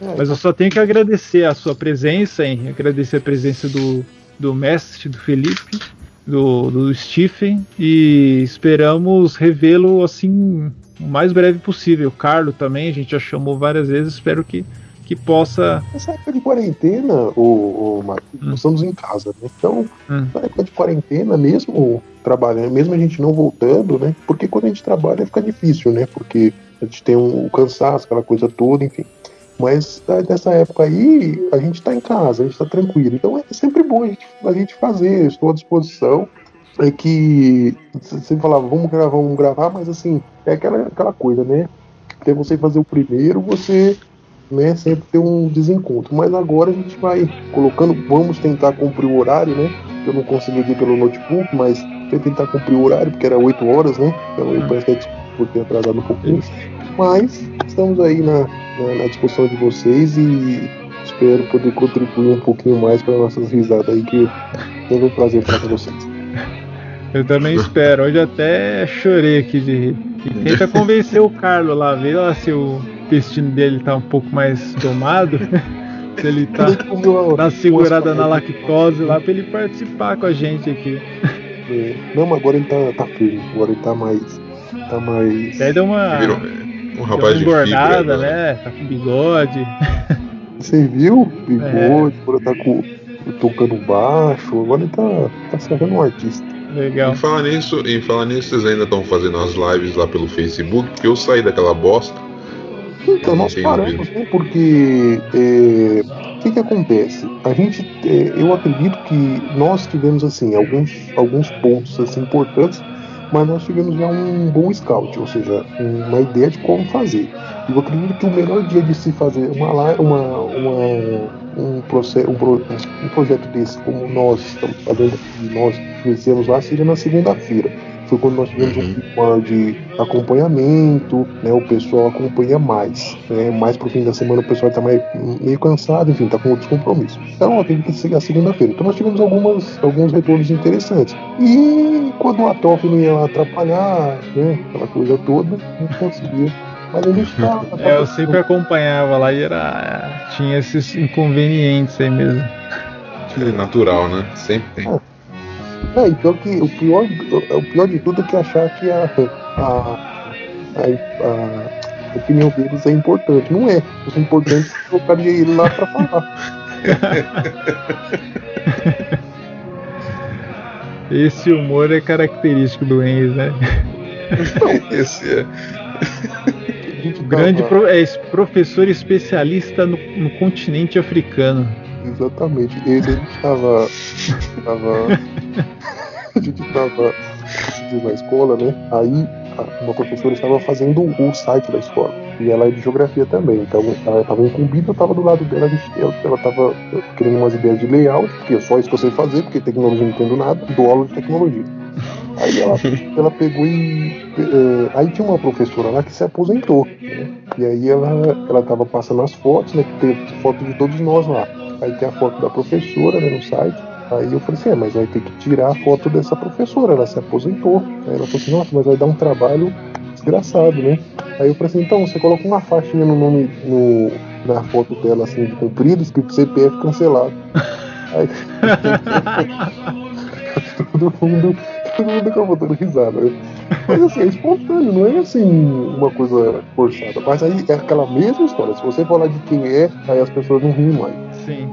É, mas eu só tenho que agradecer a sua presença, hein? agradecer a presença do, do mestre, do Felipe, do, do Stephen, e esperamos revê-lo assim o mais breve possível. O Carlos também, a gente já chamou várias vezes, espero que, que possa. Nessa época de quarentena, o, o Marcos, hum. estamos em casa, né? Então, hum. na época de quarentena, mesmo trabalhando, mesmo a gente não voltando, né? Porque quando a gente trabalha fica difícil, né? Porque a gente tem um, um cansaço, aquela coisa toda, enfim. Mas nessa época aí, a gente está em casa, a gente está tranquilo. Então é sempre bom a gente, a gente fazer, estou à disposição. É que você falava, vamos gravar, vamos gravar, mas assim, é aquela, aquela coisa, né? Até você fazer o primeiro, você né, sempre tem um desencontro. Mas agora a gente vai colocando, vamos tentar cumprir o horário, né? Eu não consegui aqui pelo notebook, mas tentar cumprir o horário, porque era 8 horas, né? Então eu peço desculpa por ter atrasado um pouquinho. Mas estamos aí na, na, na discussão de vocês e espero poder contribuir um pouquinho mais para nossas risadas aí, que teve um prazer falar com vocês. *laughs* Eu também espero. Hoje até chorei aqui de rir. E tenta convencer o Carlos lá, vê lá se o intestino dele tá um pouco mais tomado. *laughs* se ele tá na segurada na lactose lá pra ele participar com a gente aqui. É. Não, mas agora ele tá, tá firme, agora ele tá mais. Tá mais. Aí deu uma. Virou, um rapaz de engordada, fibra, né? Tá com bigode. *laughs* Você viu? Bigode, é. agora tá com, tocando baixo, agora ele tá, tá sendo um artista. Legal. Em falar nisso, em falar nisso, vocês ainda estão fazendo as lives lá pelo Facebook, porque eu saí daquela bosta. Então, nós paramos, né? Porque é, o que, que acontece? A gente, é, eu acredito que nós tivemos assim alguns, alguns pontos assim importantes mas nós tivemos já um bom scout, ou seja, uma ideia de como fazer. E eu acredito que o melhor dia de se fazer uma, uma, uma um, processo, um, um, projeto desse, como nós estamos fazendo, nós fizemos lá, seria na segunda-feira foi quando nós tivemos uhum. um pouco maior de acompanhamento, né? O pessoal acompanha mais, né? Mais pro fim da semana o pessoal tá mais, meio cansado, enfim, tá com outros compromissos. Então, ó, teve que seguir a segunda-feira. Então nós tivemos algumas, alguns retornos interessantes. E quando o Atof não ia lá atrapalhar, né? Aquela coisa toda, a gente conseguia mas a gente tá, tá é, eu sempre acompanhava lá e era. Tinha esses inconvenientes aí mesmo. É natural, né? Sempre tem. É. É, então que o pior, o pior de tudo é que achar que a, a, a, a opinião deles é importante. Não é. O importante é colocar ele lá pra falar. *laughs* Esse humor é característico do Enzo, né? *laughs* Esse é. Grande pro, é, professor especialista no, no continente africano. Exatamente. Ele estava. estava a gente estava na escola, né? Aí uma professora estava fazendo o site da escola. E ela é de geografia também. Então ela estava incumbida, eu estava do lado dela, ela estava querendo umas ideias de layout, que é só isso que eu sei fazer, porque tecnologia não entendo nada, dou aula de tecnologia. Aí ela, *laughs* ela pegou e. É, aí tinha uma professora lá que se aposentou. Né? E aí ela, ela tava passando as fotos, né? Que tem foto de todos nós lá. Aí tem a foto da professora né, no site. Aí eu falei assim, é, mas vai ter que tirar a foto dessa professora, ela se aposentou. Aí ela falou assim, nossa, mas vai dar um trabalho desgraçado, né? Aí eu falei assim, então você coloca uma faixinha no nome, no, na foto dela, assim, de comprido, escrito CPF cancelado. *laughs* Aí *laughs* todo mundo, todo mundo acabou dando risada. Né? Mas assim, é espontâneo, não é assim uma coisa forçada. Mas aí é aquela mesma história. Se você falar de quem é, aí as pessoas não riem mais. Sim.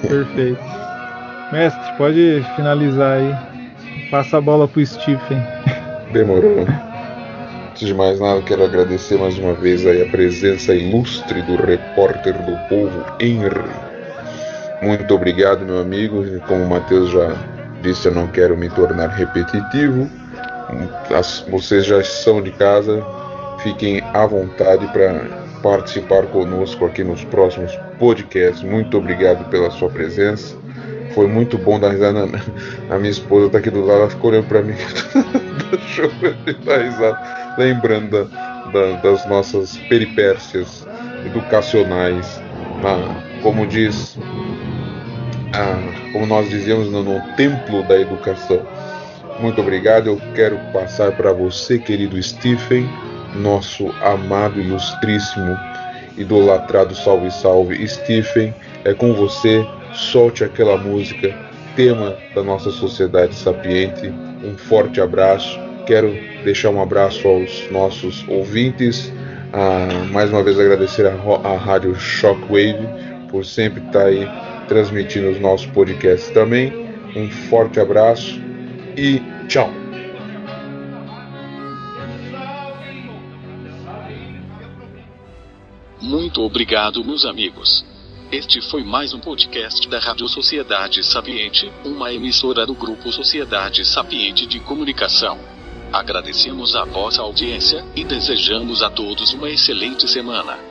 *coughs* Perfeito. Mestre, pode finalizar aí. Passa a bola pro Stephen. Demorou. *laughs* Antes de mais nada, quero agradecer mais uma vez aí a presença ilustre do repórter do povo, Henry. Muito obrigado, meu amigo. Como o Matheus já disse, eu não quero me tornar repetitivo. As, vocês já são de casa, fiquem à vontade para participar conosco aqui nos próximos podcasts. Muito obrigado pela sua presença. Foi muito bom dar risada. A minha esposa está aqui do lado, ela ficou olhando para mim, deixou eu dar risada, lembrando da, da, das nossas peripécias educacionais. Ah, como diz, ah, como nós dizíamos no, no templo da educação. Muito obrigado. Eu quero passar para você, querido Stephen, nosso amado, ilustríssimo, idolatrado salve salve Stephen. É com você. Solte aquela música, tema da nossa sociedade sapiente. Um forte abraço. Quero deixar um abraço aos nossos ouvintes. Ah, mais uma vez agradecer a, a Rádio Shockwave por sempre estar aí transmitindo os nossos podcasts também. Um forte abraço e tchau. Muito obrigado, meus amigos. Este foi mais um podcast da Rádio Sociedade Sapiente, uma emissora do Grupo Sociedade Sapiente de Comunicação. Agradecemos a vossa audiência e desejamos a todos uma excelente semana.